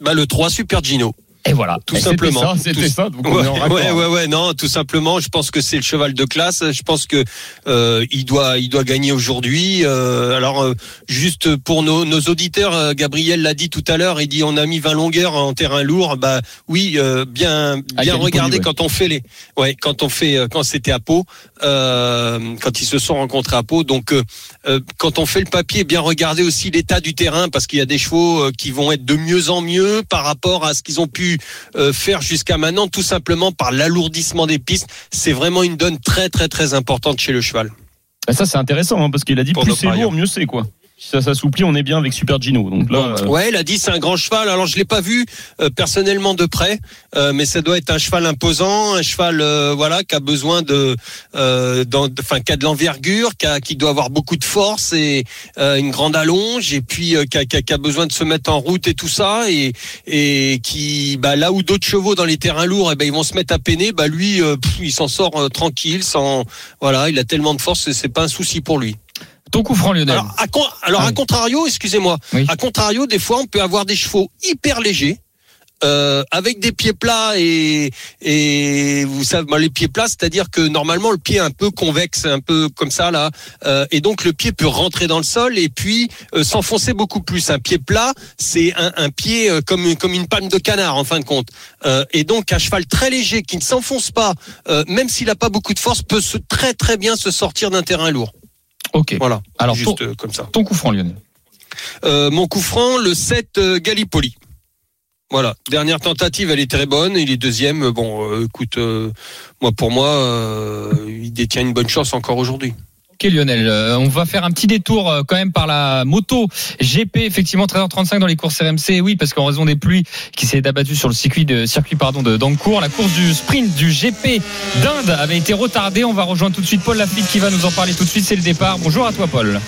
Bah, le 3 Super Gino. Et voilà. Tout Et simplement. ça, C'était Tout- ça. donc on Ouais, est en raccord. ouais, ouais, ouais, non, tout simplement. Je pense que c'est le cheval de classe. Je pense que euh, il doit, il doit gagner aujourd'hui. Euh, alors, euh, juste pour nos, nos auditeurs, euh, Gabriel l'a dit tout à l'heure. Il dit on a mis 20 longueurs en terrain lourd. Bah oui, euh, bien, Ah, bien ouais. quand on fait les, ouais, quand on fait, euh, quand c'était à Pau, euh, quand ils se sont rencontrés à Pau. Donc, quand on fait le papier, bien regarder aussi l'état du terrain parce qu'il y a des chevaux qui vont être de mieux en mieux par rapport à ce qu'ils ont pu euh, faire jusqu'à maintenant, tout simplement par l'alourdissement des pistes. C'est vraiment une donne très très très importante chez le cheval. Et ça, c'est intéressant, hein, parce qu'il a dit Pour plus c'est lourd, mieux c'est, quoi. Si ça s'assouplit, on est bien avec Super Gino. Donc là, euh, Ouais, il a dit c'est un grand cheval. Alors je l'ai pas vu euh, personnellement de près, euh, mais ça doit être un cheval imposant, un cheval euh, voilà qui a besoin de, euh, dans- enfin qui a de l'envergure, qui, qui doit avoir beaucoup de force et euh, une grande allonge, et puis euh, qui, a, qui a- qui a besoin de se mettre en route et tout ça, et et qui bah là où d'autres chevaux dans les terrains lourds, eh ben ils vont se mettre à peiner, bah lui euh, pff, il s'en sort tranquille, sans voilà, il a tellement de force, et c'est pas un souci pour lui. Ton coup franc, Lionel. Alors, à, con- alors Ah à contrario, excusez-moi, Oui. à contrario, des fois, on peut avoir des chevaux hyper légers. Euh, avec des pieds plats et et vous savez ben, les pieds plats c'est-à-dire que normalement le pied est un peu convexe un peu comme ça là euh, et donc le pied peut rentrer dans le sol et puis euh, s'enfoncer beaucoup plus un pied plat c'est un, un pied euh, comme comme une palme de canard en fin de compte Euh, et donc un cheval très léger qui ne s'enfonce pas euh, même s'il a pas beaucoup de force peut se très très bien se sortir d'un terrain lourd Ok. voilà Alors, juste ton, euh, comme ça ton coup franc, Lionel. euh, mon coup franc, le 7 euh, Gallipoli. Voilà, dernière tentative, elle est très bonne. Et les deuxièmes, euh, bon, euh, écoute, euh, moi pour moi, euh, il détient une bonne chance encore aujourd'hui. Lionel, Euh, on va faire un petit détour euh, quand même par la moto GP effectivement 13h35 dans les courses RMC. Oui parce qu'en raison des pluies qui s'est abattu sur le circuit de circuit de d'Ancourt, la course du sprint du GP d'Inde avait été retardée. On va rejoindre tout de suite Paul Lafitte qui va nous en parler tout de suite. C'est le départ. Bonjour à toi Paul.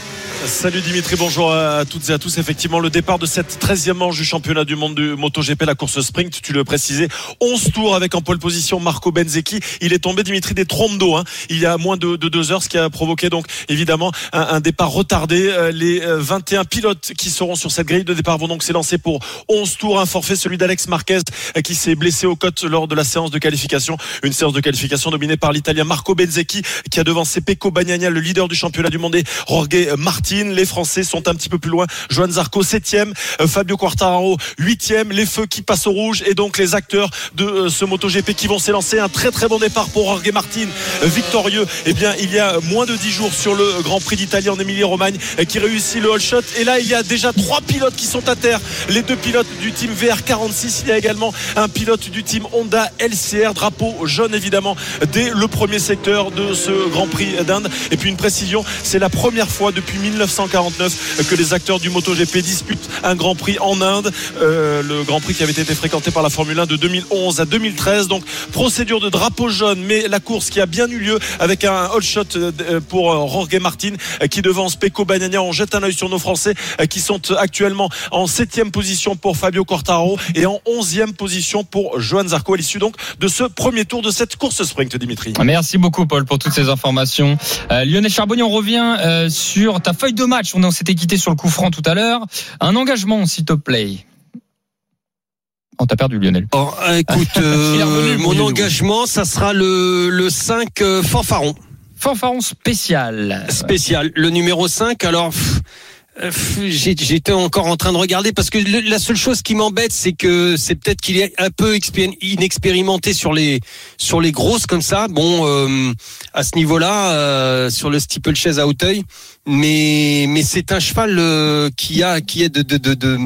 Salut Dimitri, bonjour à toutes et à tous. Effectivement, le départ de cette 13e manche du championnat du monde du MotoGP, la course sprint, tu le précisais, 11 tours avec en pole position Marco Benzecchi. Il est tombé, Dimitri, des trompes d'eau hein. il y a moins de, de deux heures, ce qui a provoqué donc évidemment un, départ retardé. Euh, Les euh, 21 pilotes qui seront sur cette grille de départ vont donc s'élancer pour 11 tours. Un forfait, celui d'Alex Marquez euh, qui s'est blessé aux côtes lors de la séance de qualification. Une séance de qualification dominée par l'Italien Marco Benzecchi qui a devancé Pecco Bagnaia, le leader du championnat du monde, et Jorge Martin. Les Français sont un petit peu plus loin. Joan Zarco, 7e. euh, Fabio Quartararo, 8e. Les feux qui passent au rouge. Et donc les acteurs de euh, ce MotoGP qui vont s'élancer. Un très très bon départ pour Jorge Martin, euh, victorieux. Eh bien, il y a moins de 10 jours sur le Grand Prix d'Italie en Émilie-Romagne qui réussit le all shot. Et là, il y a déjà trois pilotes qui sont à terre. Les deux pilotes du team VR46. Il y a également un pilote du team Honda LCR, drapeau jaune évidemment, dès le premier secteur de ce Grand Prix d'Inde. Et puis une précision, c'est la première fois depuis 1949 que les acteurs du MotoGP disputent un Grand Prix en Inde. Euh, le Grand Prix qui avait été fréquenté par la Formule 1 de 2011 à 2013. Donc procédure de drapeau jaune, mais la course qui a bien eu lieu avec un all shot euh, pour euh, Jorge Martin qui devance Pecco Bagnaia. On jette un œil sur nos Français qui sont actuellement en septième position pour Fabio Quartaro et en onzième position pour Johan Zarco à l'issue donc de ce premier tour de cette course sprint, Dimitri. Merci beaucoup Paul pour toutes ces informations. Lionel Charbonnier, on revient sur ta feuille de match. On s'était quitté sur le coup franc tout à l'heure. Un engagement s'il te plaît. Oh, t'as perdu Lionel. Oh, écoute, euh, mon engagement, ça sera le, le 5 euh, Fanfaron Fanfaron spécial. spécial, le numéro 5. Alors, pff, Euh, J'étais encore en train de regarder parce que la seule chose qui m'embête, c'est que c'est peut-être qu'il est un peu expé- inexpérimenté sur les sur les grosses comme ça. Bon, euh, à ce niveau-là, euh, sur le steeplechase à Hauteuil, mais mais c'est un cheval euh, qui a qui a de de, de de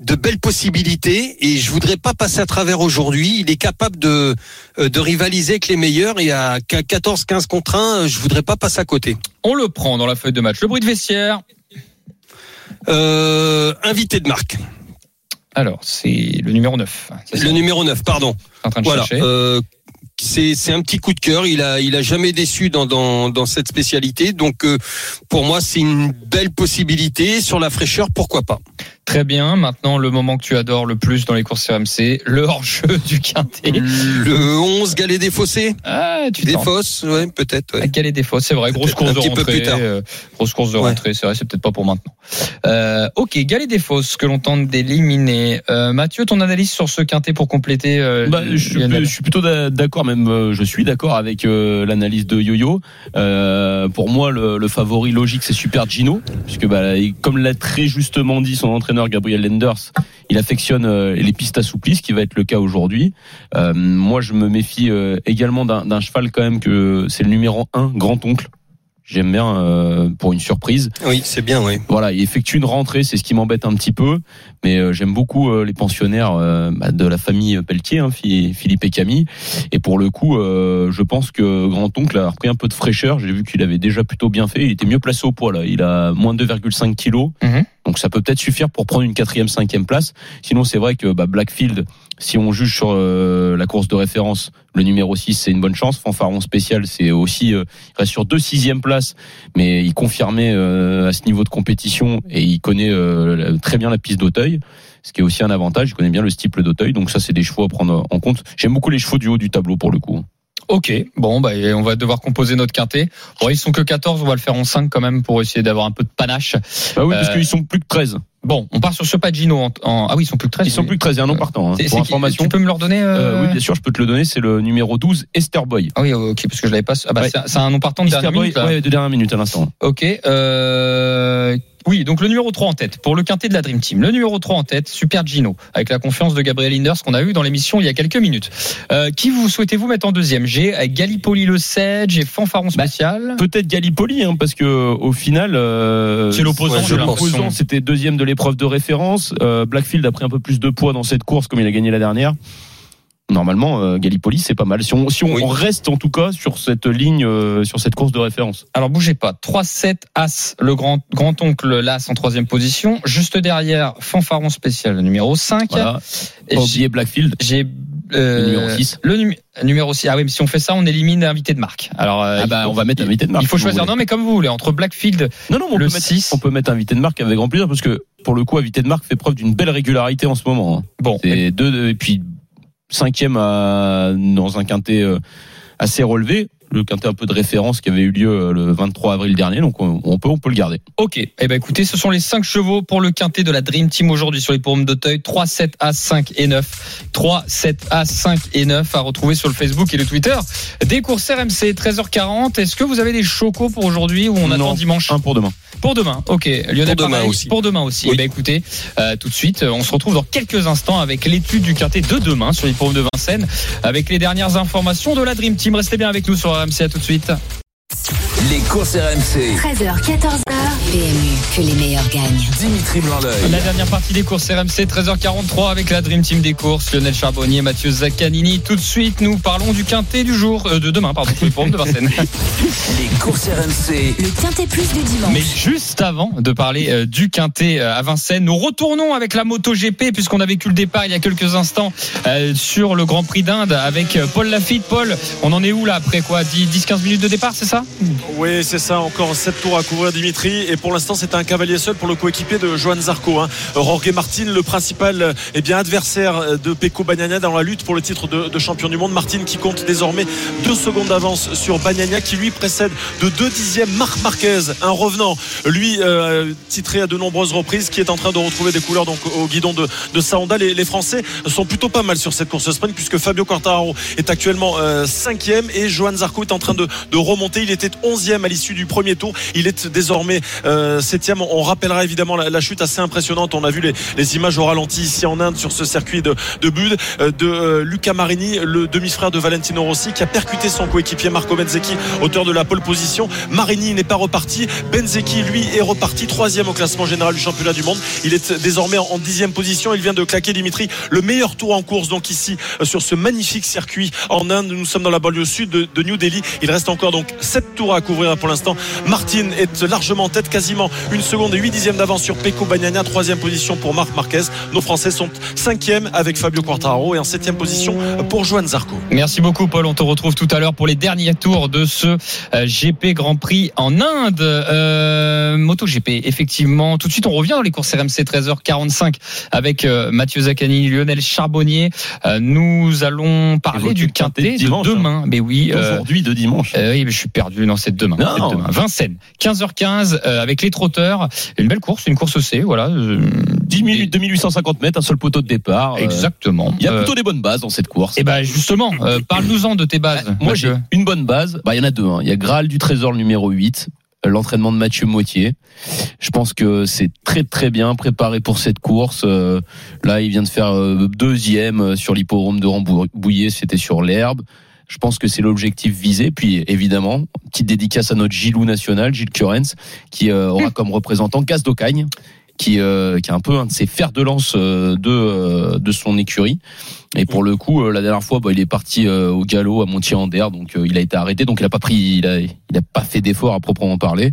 de belles possibilités et je voudrais pas passer à travers aujourd'hui. Il est capable de euh, de rivaliser avec les meilleurs et à 14-15 contre 1, je voudrais pas passer à côté. On le prend dans la feuille de match. Le bruit de vestiaire. Euh, invité de marque. Alors, c'est le numéro 9. C'est ça Le numéro 9, pardon. en train de Voilà. chercher. Euh, c'est c'est un petit coup de cœur. Il a il a jamais déçu dans dans dans cette spécialité. Donc euh, pour moi c'est une belle possibilité sur la fraîcheur. Pourquoi pas Très bien. Maintenant, le moment que tu adores le plus dans les courses RMC, le hors-jeu du quintet. Le 11 Galet des Fossés, Ah, tu des Fosses, ouais peut-être. Ouais. Calais des Fosses, c'est vrai. Grosse course un de petit peu rentrée. plus tard. euh, grosse course de Ouais. rentrée, c'est vrai, c'est peut-être pas pour maintenant. Euh, ok, Galet des Fosses que l'on tente d'éliminer. Euh, Mathieu, ton analyse sur ce quintet pour compléter. euh, Bah, je, suis, Lionel je suis plutôt d'a- d'accord, même euh, je suis d'accord avec euh, l'analyse de Yo-Yo. Euh, pour moi, le, le favori logique, c'est Super Gino, puisque bah, comme l'a très justement dit son entraîneur Gabriel Lenders, il affectionne euh, les pistes assouplies, ce qui va être le cas aujourd'hui. Euh, moi, je me méfie euh, également d'un cheval quand même que c'est le numéro 1, Grand Oncle. J'aime bien euh, pour une surprise. Oui c'est bien oui. Voilà, il effectue une rentrée, c'est ce qui m'embête un petit peu, mais euh, j'aime beaucoup euh, les pensionnaires euh, bah, de la famille Pelletier, hein, Phi- Philippe et Camille. Et pour le coup, euh, je pense que grand oncle a repris un peu de fraîcheur. J'ai vu qu'il avait déjà plutôt bien fait. Il était mieux placé au poids là. Il a moins de 2,5 kilos, Mhm. donc ça peut peut-être suffire pour prendre une quatrième, cinquième place. Sinon, c'est vrai que bah, Blackfield, si on juge sur euh, la course de référence, le numéro 6, c'est une bonne chance. Fanfaron spécial, c'est aussi, euh, il reste sur deux sixième places, mais il confirmait euh, à ce niveau de compétition et il connaît très bien la piste d'Auteuil, ce qui est aussi un avantage. Il connaît bien le steeple d'Auteuil, donc ça, c'est des chevaux à prendre en compte. J'aime beaucoup les chevaux du haut du tableau pour le coup. Ok, bon, bah, on va devoir composer notre quintet. Bon, ils sont que 14, on va le faire en 5 quand même pour essayer d'avoir un peu de panache. Bah oui, Euh, parce qu'ils sont plus que 13. Bon, on part sur ce Pagino en, en- Ah oui, ils sont plus que 13. Ils sont plus que 13, il y a un nom partant. Hein. Pour information. Tu peux me leur donner euh... Euh, oui, bien sûr, je peux te le donner. C'est le numéro 12, Esther Boy. Ah oui, ok, parce que je l'avais pas. Ah bah, Ouais. c'est- un nom partant de Esther dernière Boy, minute. là. ouais, de dernière minute à l'instant. Ok. Euh... Oui, donc le numéro 3 en tête pour le quintet de la Dream Team. Le numéro 3 en tête, Super Gino, avec la confiance de Gabriel Linders qu'on a eu dans l'émission il y a quelques minutes. Euh, qui vous souhaitez-vous mettre en deuxième? J'ai Gallipoli le 7, j'ai Fanfaron Bah, spécial. Peut-être Gallipoli, hein, parce que au final, euh, C'est l'opposant, ouais, l'opposant, c'était deuxième de l'épreuve de référence. Euh, Blackfield a pris un peu plus de poids dans cette course, comme il a gagné la dernière. Normalement, euh, Gallipoli, c'est pas mal. Si on, si on Oui. reste en tout cas sur cette ligne, euh, sur cette course de référence. Alors bougez pas. 3-7 As, le grand grand oncle l'As en troisième position. Juste derrière, Fanfaron spécial, le numéro 5. Voilà. Et oublier Blackfield. J'ai euh, Le numéro 6. Le numé- numéro 6. Ah oui, mais si on fait ça, on élimine l'invité de marque. Alors euh, Ah bah, faut- on va mettre invité de marque. Il faut choisir. Non, mais comme vous voulez, entre Blackfield, Non, non, on le peut, mettre, 6. on peut mettre invité de marque avec grand plaisir parce que pour le coup, invité de marque fait preuve d'une belle régularité en ce moment. hein. Bon, deux, deux- et puis cinquième à, dans un quintet euh, assez relevé. Le quintet un peu de référence qui avait eu lieu euh, le 23 avril dernier, donc on, on peut, on peut le garder. Ok. Eh ben écoutez, ce sont les 5 chevaux pour le quintet de la Dream Team aujourd'hui sur les paumes d'Auteuil. 3, 7, A, 5 et 9. 3, 7, A, 5 et 9 à retrouver sur le Facebook et le Twitter des courses RMC 13h40. Est-ce que vous avez des chocos pour aujourd'hui ou on Non. attend dimanche Un pour demain. Pour demain, ok. Lionel, Pour demain pareil, aussi. Pour demain aussi. Oui. Eh ben écoutez, euh, tout de suite, euh, on se retrouve dans quelques instants avec l'étude du quintet de demain sur les de Vincennes, avec les dernières informations de la Dream Team. Restez bien avec nous sur RMC. À tout de suite. Les courses RMC. 13h, 14h. PMU, que les meilleurs gagnent. Dimitri Blanc-L'œil. La dernière partie des courses RMC, 13h43 avec la Dream Team des courses, Lionel Charbonnier, Mathieu Zaccanini. Tout de suite, nous parlons du quintet du jour, euh, de demain, pardon, paumes de Vincennes. Les courses RMC. Le quintet plus du dimanche. Mais juste avant de parler euh, du quintet euh, à Vincennes, nous retournons avec la moto GP puisqu'on a vécu le départ il y a quelques instants euh, sur le Grand Prix d'Inde avec Paul Lafitte. Paul, on en est où là après quoi 10-15 minutes de départ, c'est ça? Oui, c'est ça. Encore 7 tours à couvrir, Dimitri. Et pour l'instant, c'est un cavalier seul pour le coéquipier de Johan Zarco. Hein. Jorge Martin, le principal eh bien, adversaire de Pecco Bagnaia dans la lutte pour le titre de, champion du monde. Martin qui compte désormais deux secondes d'avance sur Bagnaia qui lui précède de deux dixièmes Marc Marquez, un revenant. Lui, euh, titré à de nombreuses reprises, qui est en train de retrouver des couleurs donc, au guidon de, de sa Honda. Les, Français sont plutôt pas mal sur cette course sprint puisque Fabio Quartararo est actuellement euh, cinquième et Johan Zarco est en train de, de remonter. Il était onzième à l'issue du premier tour. Il est désormais septième. On rappellera évidemment la, chute assez impressionnante. On a vu les, images au ralenti ici en Inde sur ce circuit de, Bud euh, de euh, Luca Marini, le demi-frère de Valentino Rossi, qui a percuté son coéquipier Marco Benzecchi, auteur de la pole position. Marini n'est pas reparti. Benzecchi, lui, est reparti troisième au classement général du championnat du monde. Il est désormais en dixième position. Il vient de claquer Dimitri le meilleur tour en course. Donc ici, euh, sur ce magnifique circuit en Inde, nous sommes dans la banlieue sud de, de New Delhi. Il reste encore donc sept tours à couvrir pour l'instant. Martin est largement en tête, quasiment une seconde et huit dixièmes d'avance sur Pecco Bagnaia. Troisième position pour Marc Marquez. Nos Français sont cinquième avec Fabio Quartararo et en septième position pour Johan Zarco. Merci beaucoup Paul, on te retrouve tout à l'heure pour les derniers tours de ce euh, GP Grand Prix en Inde. Euh, MotoGP, effectivement. Tout de suite, on revient dans les courses RMC 13h45 avec euh, Mathieu Zaccani, Lionel Charbonnier. Euh, nous allons parler du quintet de dimanche, demain. Mais oui, euh, Aujourd'hui de dimanche. euh, oui, mais je suis perdu. Non, c'est demain. Demain. Vincennes, 15h15 euh, avec les trotteurs. Une belle course, une course C, voilà. euh, 10 minutes, 2850 mètres, un seul poteau de départ. Euh, Exactement. Il y a Euh, plutôt des bonnes bases dans cette course. eh ben justement, euh, parle-nous-en de tes bases. Moi, j'ai une bonne base. Bah, il y en a deux. hein. Il y a Graal du Trésor le numéro 8, euh, l'entraînement de Mathieu Moitié. Je pense que c'est très très bien préparé pour cette course. Euh, Là, il vient de faire euh, deuxième euh, sur l'hippodrome de Rambouillet, c'était sur l'herbe. Je pense que c'est l'objectif visé. Puis évidemment, petite dédicace à notre Gilou national, Gilles Curens, qui euh, aura comme représentant Casse d'Ocagne, qui, euh, qui est un peu un de ses fers de lance euh, de, de son écurie. Et pour le coup, la dernière fois, bah, il est parti au galop à Montier-en-Der, donc il a été arrêté, donc il a pas pris, il a, il a pas fait d'effort à proprement parler.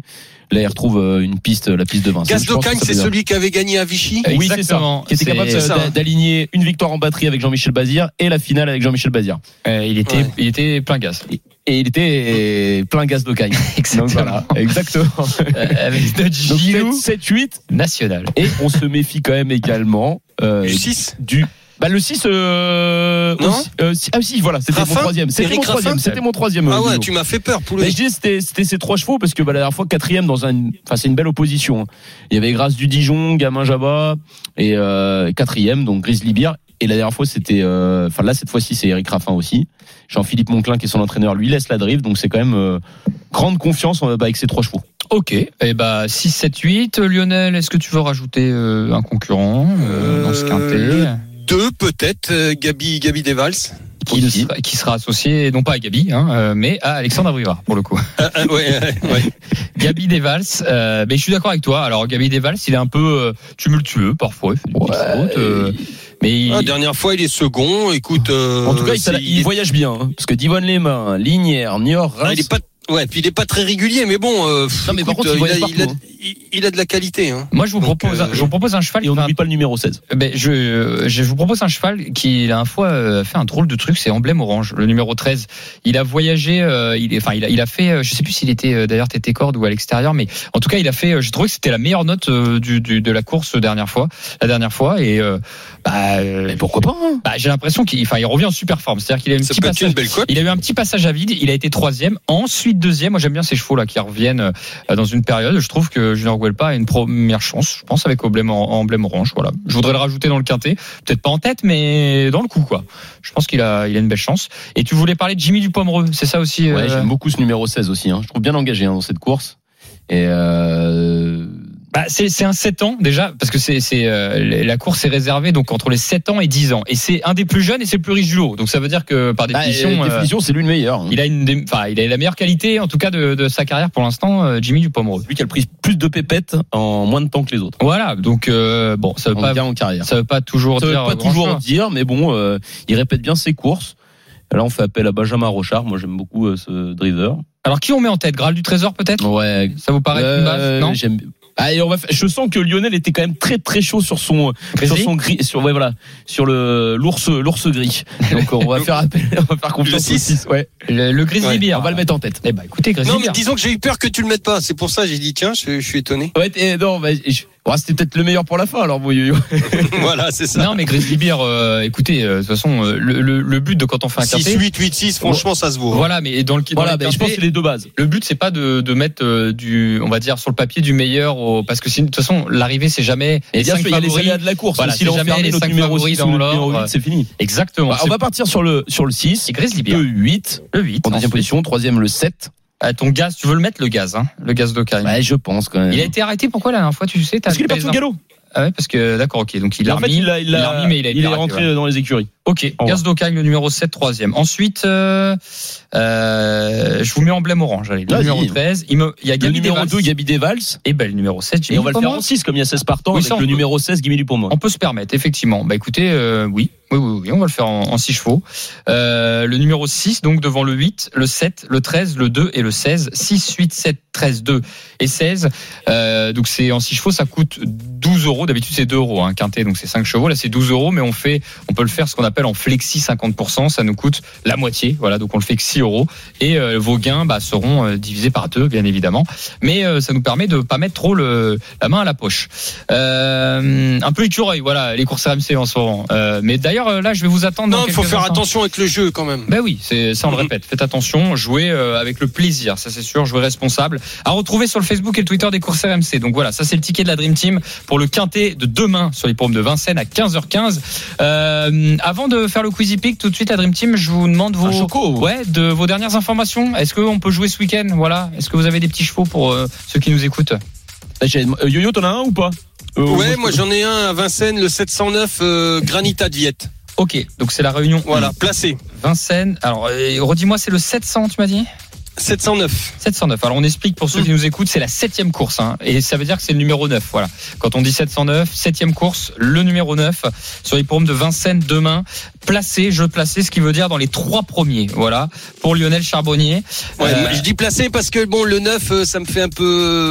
Là, il retrouve euh, une piste, la piste de Vincennes. Gaz Je pense que d'Ocagne, ça c'est celui qui avait gagné à Vichy. oui, c'est ça. Exactement. Qui était C'est- capable d'aligner une victoire en batterie avec Jean-Michel Bazir et la finale avec Jean-Michel Bazir. Euh, il était, Ouais. il était plein gaz. Et il était plein gaz d'Ocagne. Donc voilà, exactement. Euh, avec notre Donc Gilou 7-8. national. Et on se méfie quand même également euh, Du 6. du bah le 6 euh, Non aussi- euh, si- ah si voilà c'était mon troisième c'était mon troisième Raffin c'était mon troisième Ah euh, ouais, tu m'as fait peur, poulet. Mais je disais c'était c'était ces trois chevaux parce que bah, la dernière fois quatrième dans un enfin c'est une belle opposition. Il y avait Grâce du Dijon, Gamin Jabba et euh, quatrième donc Grizzly Beer et la dernière fois c'était euh, enfin là cette fois-ci c'est Eric Raffin aussi. Jean-Philippe Monclin qui est son entraîneur lui laisse la drive donc c'est quand même euh, grande confiance euh, bah, avec ces trois chevaux. Ok. Et bah 6, 7, 8. Lionel, est-ce que tu veux rajouter euh, un concurrent euh, dans ce Euh, quintet Deux, peut-être. euh, Gabi, Gabi Devals. qui, sera, qui sera associé non pas à Gabi, hein, euh, mais à Alexandre Abrivard pour le coup. Ah, ah, ouais, ouais, ouais. Gabi Devals. Euh, mais je suis d'accord avec toi. Alors Gabi Devals, il est un peu tumultueux parfois. Il euh, mais il- Ah, dernière fois, il est second. Écoute. euh, En tout cas il, voyage bien hein, parce que Divonne les mains, Linière, Niort, Ah, Reims. il est pas. Ouais, puis il est pas très régulier, mais bon. euh, Non, mais par contre, il euh, a, il, a, partout, il- il a de la qualité. Hein. moi je vous Donc, propose, euh, un- je vous propose un cheval. et on n'oublie pas le numéro 16. Ben, je, je vous propose un cheval qui la dernière fois euh, a fait un drôle de truc, c'est emblème orange, le numéro 13. Il a voyagé, euh, il est, enfin il a, il a fait, euh, je sais plus s'il était euh, d'ailleurs tété corde ou à l'extérieur, mais en tout cas il a fait. euh, J'ai trouvé que c'était la meilleure note euh, du, du- de la course dernière fois, la dernière fois, et euh, bah, euh, Mais pourquoi pas hein bah, j'ai l'impression qu'il, enfin il revient en super forme, c'est-à-dire qu'il a eu un petit passage. Il a eu un petit passage à vide, il a été troisième, ensuite deuxième. Moi j'aime bien ces chevaux là qui reviennent euh, dans une période. Je trouve que Junior Guelpa a une première chance, je pense avec emblème, emblème orange. Voilà. Je voudrais le rajouter dans le quintet, peut-être pas en tête, mais dans le coup quoi. Je pense qu'il a, il a une belle chance. Et tu voulais parler de Jimmy Dupomereux, c'est ça aussi. Ouais, euh, j'aime beaucoup ce numéro 16 aussi. Hein. Je trouve bien engagé hein, dans cette course. Et euh... Bah, c'est c'est un 7 ans déjà parce que c'est c'est euh, la course est réservée donc entre les 7 ans et 10 ans et c'est un des plus jeunes et c'est le plus riche du lot. Donc ça veut dire que par bah, définition euh, euh, définition, c'est lui le meilleur. hein. il a une des- enfin il a la meilleure qualité en tout cas de, de sa carrière pour l'instant euh, Jimmy Dupomereux. Lui qui a pris plus de pépettes en moins de temps que les autres. Voilà, donc euh, bon, ça veut En pas en carrière. ça veut pas toujours Ça veut dire pas toujours chose. dire, mais bon, euh, il répète bien ses courses. Là, on fait appel à Benjamin Rochard. Moi, j'aime beaucoup euh, ce driver. Alors qui on met en tête? Graal du Trésor peut-être? Ouais. Ça vous paraît une base? Euh, Non? Allez, on va. Je sens que Lionel était quand même très très chaud sur son sur Grizzly son gris, sur ouais voilà, sur le l'ours l'ours gris. Donc on va faire appel, on va faire confiance Le au six. 6, Ouais. Le, le Grizzly Ouais, Beer. On va le mettre en tête. Eh ben écoutez Grizzly Non, mais Beer. disons que j'ai eu peur que tu le mettes pas. C'est pour ça que j'ai dit tiens, je, je suis étonné. Ouais, non, bah, je- ouais, c'était peut-être le meilleur pour la fin alors. Bon, yo, yo. voilà, c'est ça. Non mais Grizzly Beer, euh, écoutez, euh, de toute façon, euh, le, le, le but de quand on fait un 6, quintet, 8, 8, 6, franchement, ça se vaut. hein. voilà, mais dans le dans Voilà, les bah, je pense que c'est les deux bases. le but c'est pas de, de mettre euh, du, on va dire sur le papier du meilleur, au, parce que sinon, de toute façon l'arrivée c'est jamais Et les bien cinq sûr, il y a les favoris. aléas de la course. Voilà, est c'est jamais les notre cinq numéro favoris 6 dans l'ordre. 8, c'est fini. Exactement. Bah, on va partir sur le sur le 6. c'est Grizzly Beer. Le 8 Le 8. en deuxième position, troisième le 7 Euh, ton gaz, tu veux le mettre le gaz, hein, le gaz d'Okai. Ouais, je pense quand même. Il a été arrêté pourquoi la dernière fois, tu sais t'as Parce qu'il est parti au galop. Ah ouais, parce que d'accord, ok, donc il a en fait, remis, il, a, il, il a a- remis, mais il a été il est arrêté, rentré ouais. dans les écuries. Ok, Au Gaz d'Okai, le numéro 7, troisième. Ensuite, euh, euh, je vous mets emblème orange. Allez, le numéro 13. Il, me, il y a Le Gabi numéro Devals. 2, Gabi Devals. Et ben, le numéro 7, Et on va le faire en 6, comme il y a 16 partants, Oui, avec ça, le peut. numéro 16, Guimili pour moi. On peut se permettre, effectivement. Bah écoutez, euh, oui. Oui, oui, oui, on va le faire en, 6 chevaux. Euh, le numéro 6, donc devant le 8, le 7, le 13, le 2 et le 16. 6, 8, 7, 13, 2 et 16. Euh, donc c'est en 6 chevaux, ça coûte 12 euros. D'habitude c'est 2 euros, hein, quintet, donc c'est 5 chevaux. Là c'est 12 euros, mais on fait, on peut le faire ce qu'on appelle en flexi 50%. Ça nous coûte la moitié. Voilà, donc on le fait que 6 euros. Et euh, vos gains bah, seront euh, divisés par deux, bien évidemment. Mais euh, ça nous permet de pas mettre trop le, la main à la poche. Un peu écureuil, voilà, les courses RMC en ce moment. Mais d'ailleurs, là, je vais vous attendre. Non, il faut faire instants. attention avec le jeu quand même. Ben oui, c'est ça on le Mhm. répète. Faites attention, jouez avec le plaisir, ça c'est sûr, jouez responsable. À retrouver sur le Facebook et le Twitter des courses RMC. Donc voilà, ça c'est le ticket de la Dream Team pour le quintet de demain sur les paumes de Vincennes à 15h15. Euh, avant de faire le Quizy Pick, tout de suite la Dream Team, je vous demande vos choco. ouais de vos dernières informations. Est-ce qu'on peut jouer ce week-end? Voilà. Est-ce que vous avez des petits chevaux pour euh, ceux qui nous écoutent? J'ai- euh, Yo-Yo, t'en as un ou pas? Euh, Ouais, moi j'en ai un à Vincennes, le 709 euh, Granita de Viette. Ok, donc c'est la réunion. Voilà, placé. Vincennes. Alors, euh, redis-moi, c'est le 700, tu m'as dit? 709. 709. Alors on explique pour ceux qui nous écoutent, c'est la septième course, hein, et ça veut dire que c'est le numéro 9. Voilà. Quand on dit 709, septième course, le numéro 9 sur les paumes de Vincennes demain, placé, jeu placé, ce qui veut dire dans les trois premiers. Voilà pour Lionel Charbonnier. Ouais, Euh, Je dis placé parce que bon, le 9, euh, ça me fait un peu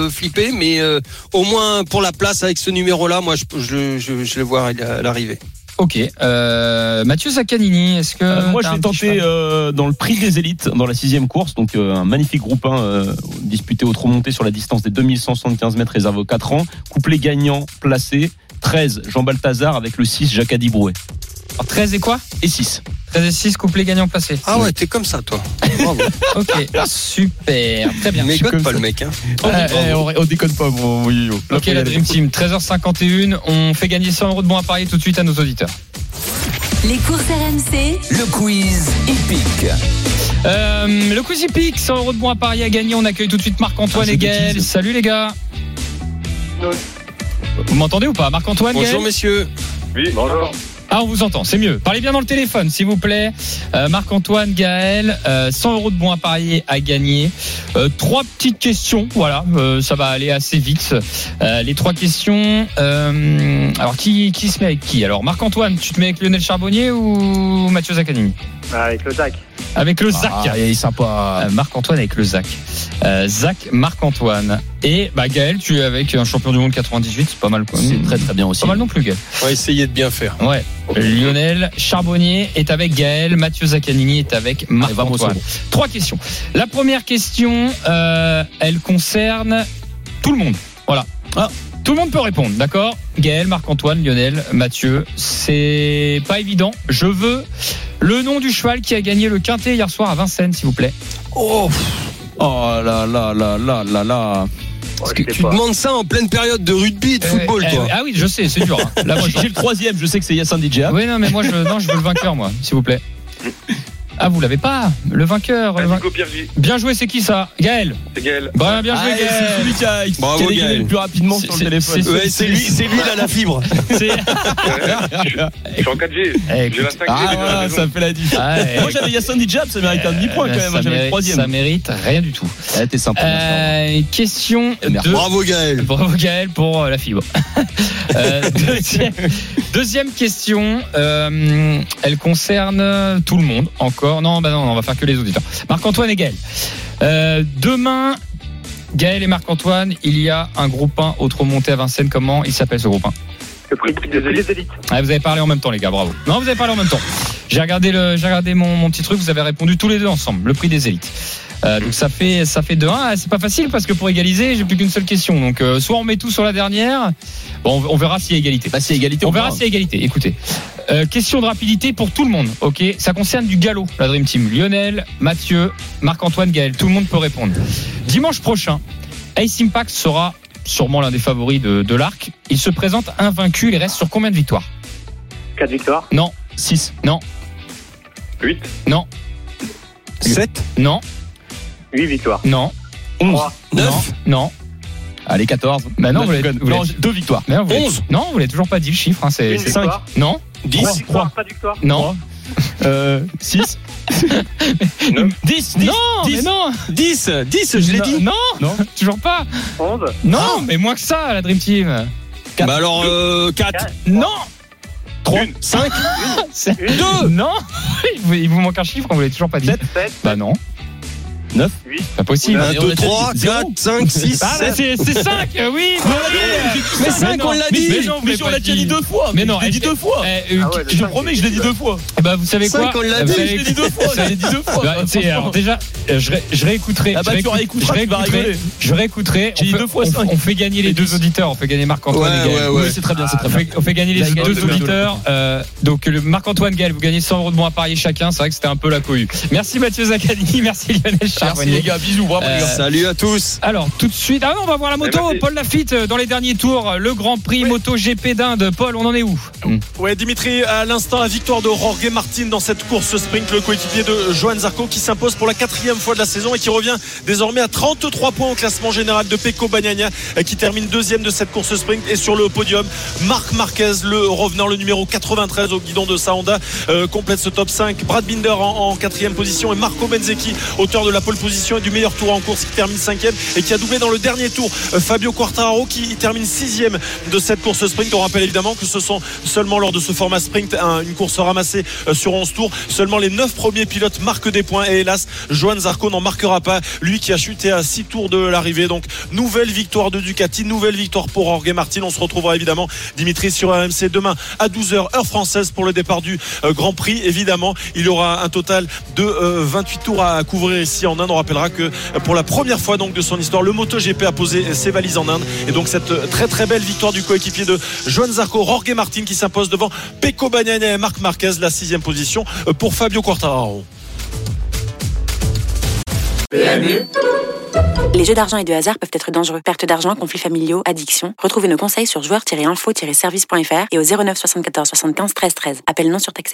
euh, flipper, mais euh, au moins pour la place avec ce numéro-là, moi je, je, je, je le vois à l'arrivée. Ok. Euh, Mathieu Zaccanini, est-ce que Euh, moi, je vais tenter euh, dans le prix des élites, dans la sixième course, donc euh, un magnifique groupe 1 euh, disputé au trop monté sur la distance des 2175 mètres réservé aux 4 ans. Couplet gagnant placé, 13 Jean Balthazar avec le 6 Jacques Adibrouet. Alors, 13 et quoi Et 6. 13 et 6, couplet gagnant placé. Ah ouais, t'es comme ça, toi. Bravo. Ok, super, très bien. Mais comme pas ça. le mec. Hein. on, on déconne pas, mon. Là, Ok, la. Dream Team, 13h51, on fait gagner 100 euros de bons à parier tout de suite à nos auditeurs. Les courses RMC, Le quiz épique. Euh, le Quizy Pick, 100 euros de bons à parier à gagner. On accueille tout de suite Marc-Antoine Ah, et Gaël. Salut les gars. Vous m'entendez ou pas Marc-Antoine, Bonjour Gaël messieurs. Oui, bonjour. Ah, on vous entend, c'est mieux. Parlez bien dans le téléphone, s'il vous plaît. Euh, Marc-Antoine, Gaël, euh, 100 euros de bons à parier à gagner. Euh, trois petites questions, voilà, euh, ça va aller assez vite. Les trois questions. alors, qui, qui se met avec qui? Alors, Marc-Antoine, tu te mets avec Lionel Charbonnier ou Mathieu Zaccanini Avec le Zach. Avec le Zac. Ah, il est sympa. Euh, Marc-Antoine avec le Zac. Euh, Zac, Marc-Antoine. Et bah, Gaël, tu es avec un champion du monde 98, c'est pas mal quoi. C'est très très bien aussi. Pas mal non plus, Gaël. On va essayer de bien faire. Ouais. Lionel Charbonnier est avec Gaël, Mathieu Zaccanini est avec Marc-Antoine. Trois questions. La première question, euh, elle concerne tout le monde. Voilà. Ah. Tout le monde peut répondre, d'accord Gaël, Marc-Antoine, Lionel, Mathieu. C'est pas évident. Je veux le nom du cheval qui a gagné le quintet hier soir à Vincennes, s'il vous plaît. Oh, oh là là là là là là. Parce que Tu demandes ça en pleine période de rugby, de football, Euh, toi. ah oui, je sais, c'est dur. hein. Là, moi, J'ai le troisième, je sais que c'est Yassin Didja. Oui, non, mais moi, je, non, je veux le vainqueur, moi, s'il vous plaît. Ah, vous l'avez pas Le vainqueur. le vain- Bien joué, c'est qui ça? Gaël. C'est Gaël. Bah, bien joué, Ah, c'est celui Gaël. qui a, qui Bravo, a Gaël. le plus rapidement sur le C'est- téléphone. c'est- Ouais, c'est lui, c'est lui, il a la fibre. C'est- Je suis en 4G. Eh, J'ai la 5G. Ah voilà, ça fait la diff. Ah, ouais. Moi j'avais Yassin Didjab, ça mérite un demi-point quand Euh, même. ça J'avais troisième. Ça mérite rien du tout. Ah, t'es sympa. Euh, question de. Bravo Gaël. Bravo Gaël pour euh, la fibre. Euh, deuxième, deuxième question, euh, elle concerne tout le monde encore. Non, bah non, on va faire que les auditeurs. Marc-Antoine et Gaël. Euh, demain, Gaël et Marc-Antoine, il y a un groupe 1 autre monté à Vincennes. Comment il s'appelle ce groupe 1 Le prix des élites. Ah, vous avez parlé en même temps, les gars, bravo. Non, vous avez parlé en même temps. J'ai regardé, le, j'ai regardé mon, mon petit truc, vous avez répondu tous les deux ensemble, le prix des élites. Euh, donc ça fait ça fait 2-1. Ah, C'est pas facile parce que pour égaliser, j'ai plus qu'une seule question. Donc euh, soit on met tout sur la dernière, bon, on, on verra s'il y a égalité. Bah c'est égalité. On verra s'il y a égalité. Écoutez, Euh, question de rapidité pour tout le monde. Ok, ça concerne du galop, la Dream Team. Lionel, Mathieu, Marc-Antoine, Gaël, tout le monde peut répondre. Dimanche prochain, Ace Impact sera sûrement l'un des favoris de, de l'arc. Il se présente invaincu. Il reste sur combien de victoires? 4 victoires. Non, 6. non, 8. non, 7. non. 8 victoires. Non. 11. 9 Non. Non. Allez, 14. Bah non, vous l'avez- vous l'avez- deux victoires. Mais non, vous l'avez- 11. Non, vous l'avez toujours pas dit le chiffre. Hein, c'est Une c'est cinq. victoire. Non. 10 Trois victoires, pas de victoire. Non. Euh, 6. 10, 10. Non, mais 10. non. 10 10 je l'ai dit Non, Non. toujours pas. 11. Non, mais moins que ça, la Dream Team. Bah alors 4 Non. 3 5 C'est- Deux. Non. Il vous, il vous manque un chiffre, vous l'avez toujours pas dit. 7. Bah non. 9. Pas possible. 1 on a 2 déjà 3 dit 4 zéro. 5 6 Ah, bah, 7 c'est 5, oui. bah oui. Mais 5 on l'a dit mais non, Mais on l'a déjà dit deux fois. Mais non, je l'ai dit deux fois. Eh, euh, Ah Je promets, je l'ai dit deux fois. eh bah, vous savez quoi on l'a Vous dit, savez- Je l'ai dit deux fois. Je l'ai dit deux fois. Bah, déjà, euh, je, ré- je réécouterai. Ah bah, je tu réécouteras, vas rigoler. Je réécouterai. J'ai On dit fait- deux fois on- cinq. On fait gagner les Et deux auditeurs. On fait gagner Marc-Antoine Ouais, et Gaël. ouais, ouais. Oui, c'est très bien, c'est très On bien. fait, on fait gagner les deux auditeurs. Euh, donc le Marc-Antoine Gaël, vous gagnez 100 euros de bons à parier chacun. C'est vrai que c'était un peu la cohue. Merci Mathieu Zaccani, merci Lionel Merci les gars, bisous, vraiment les Euh, gars. Salut à tous Alors tout de suite, ah non, on va voir la moto. merci. Paul Lafitte euh, dans les derniers tours, le Grand Prix Moto GP d'Inde. Paul, on en est où Ouais, Dimitri, à l'instant, la victoire de Jorge Martin dans cette course sprint, le coéquipier de Johan Zarco qui s'impose pour la quatrième fois de la saison et qui revient désormais à 33 points au classement général de Pecco Bagnaia euh, qui termine deuxième de cette course sprint et sur le podium, Marc Marquez, le revenant, le numéro 93 au guidon de sa Honda, euh, complète ce top 5. Brad Binder en, en quatrième position et Marco Benzecchi, auteur de la position et du meilleur tour en course qui termine cinquième et qui a doublé dans le dernier tour euh, Fabio Quartararo qui termine sixième de cette course sprint. On rappelle évidemment que ce sont seulement lors de ce format sprint un- une course ramassée euh, sur 11 tours. Seulement les 9 premiers pilotes marquent des points et hélas, Johan Zarco n'en marquera pas. Lui qui a chuté à 6 tours de l'arrivée. Donc nouvelle victoire de Ducati, nouvelle victoire pour Jorge Martin. On se retrouvera évidemment Dimitri sur RMC demain à 12h heure française pour le départ du euh, Grand Prix. Évidemment, il y aura un total de euh, 28 tours à couvrir ici en Inde. On rappellera que euh, pour la première fois donc de son histoire, le MotoGP a posé ses valises en Inde et donc cette euh, très très belle victoire du coéquipier de Johan Zarco, Jorge Martin qui s'impose devant Pecco Bagnaia et Marc Marquez, la sixième position euh, pour Fabio Quartararo. Les jeux d'argent et de hasard peuvent être dangereux. Perte d'argent, conflits familiaux, addiction. Retrouvez nos conseils sur joueurs-info-service.fr et au 09 74 75 13 13. Appel non surtaxé.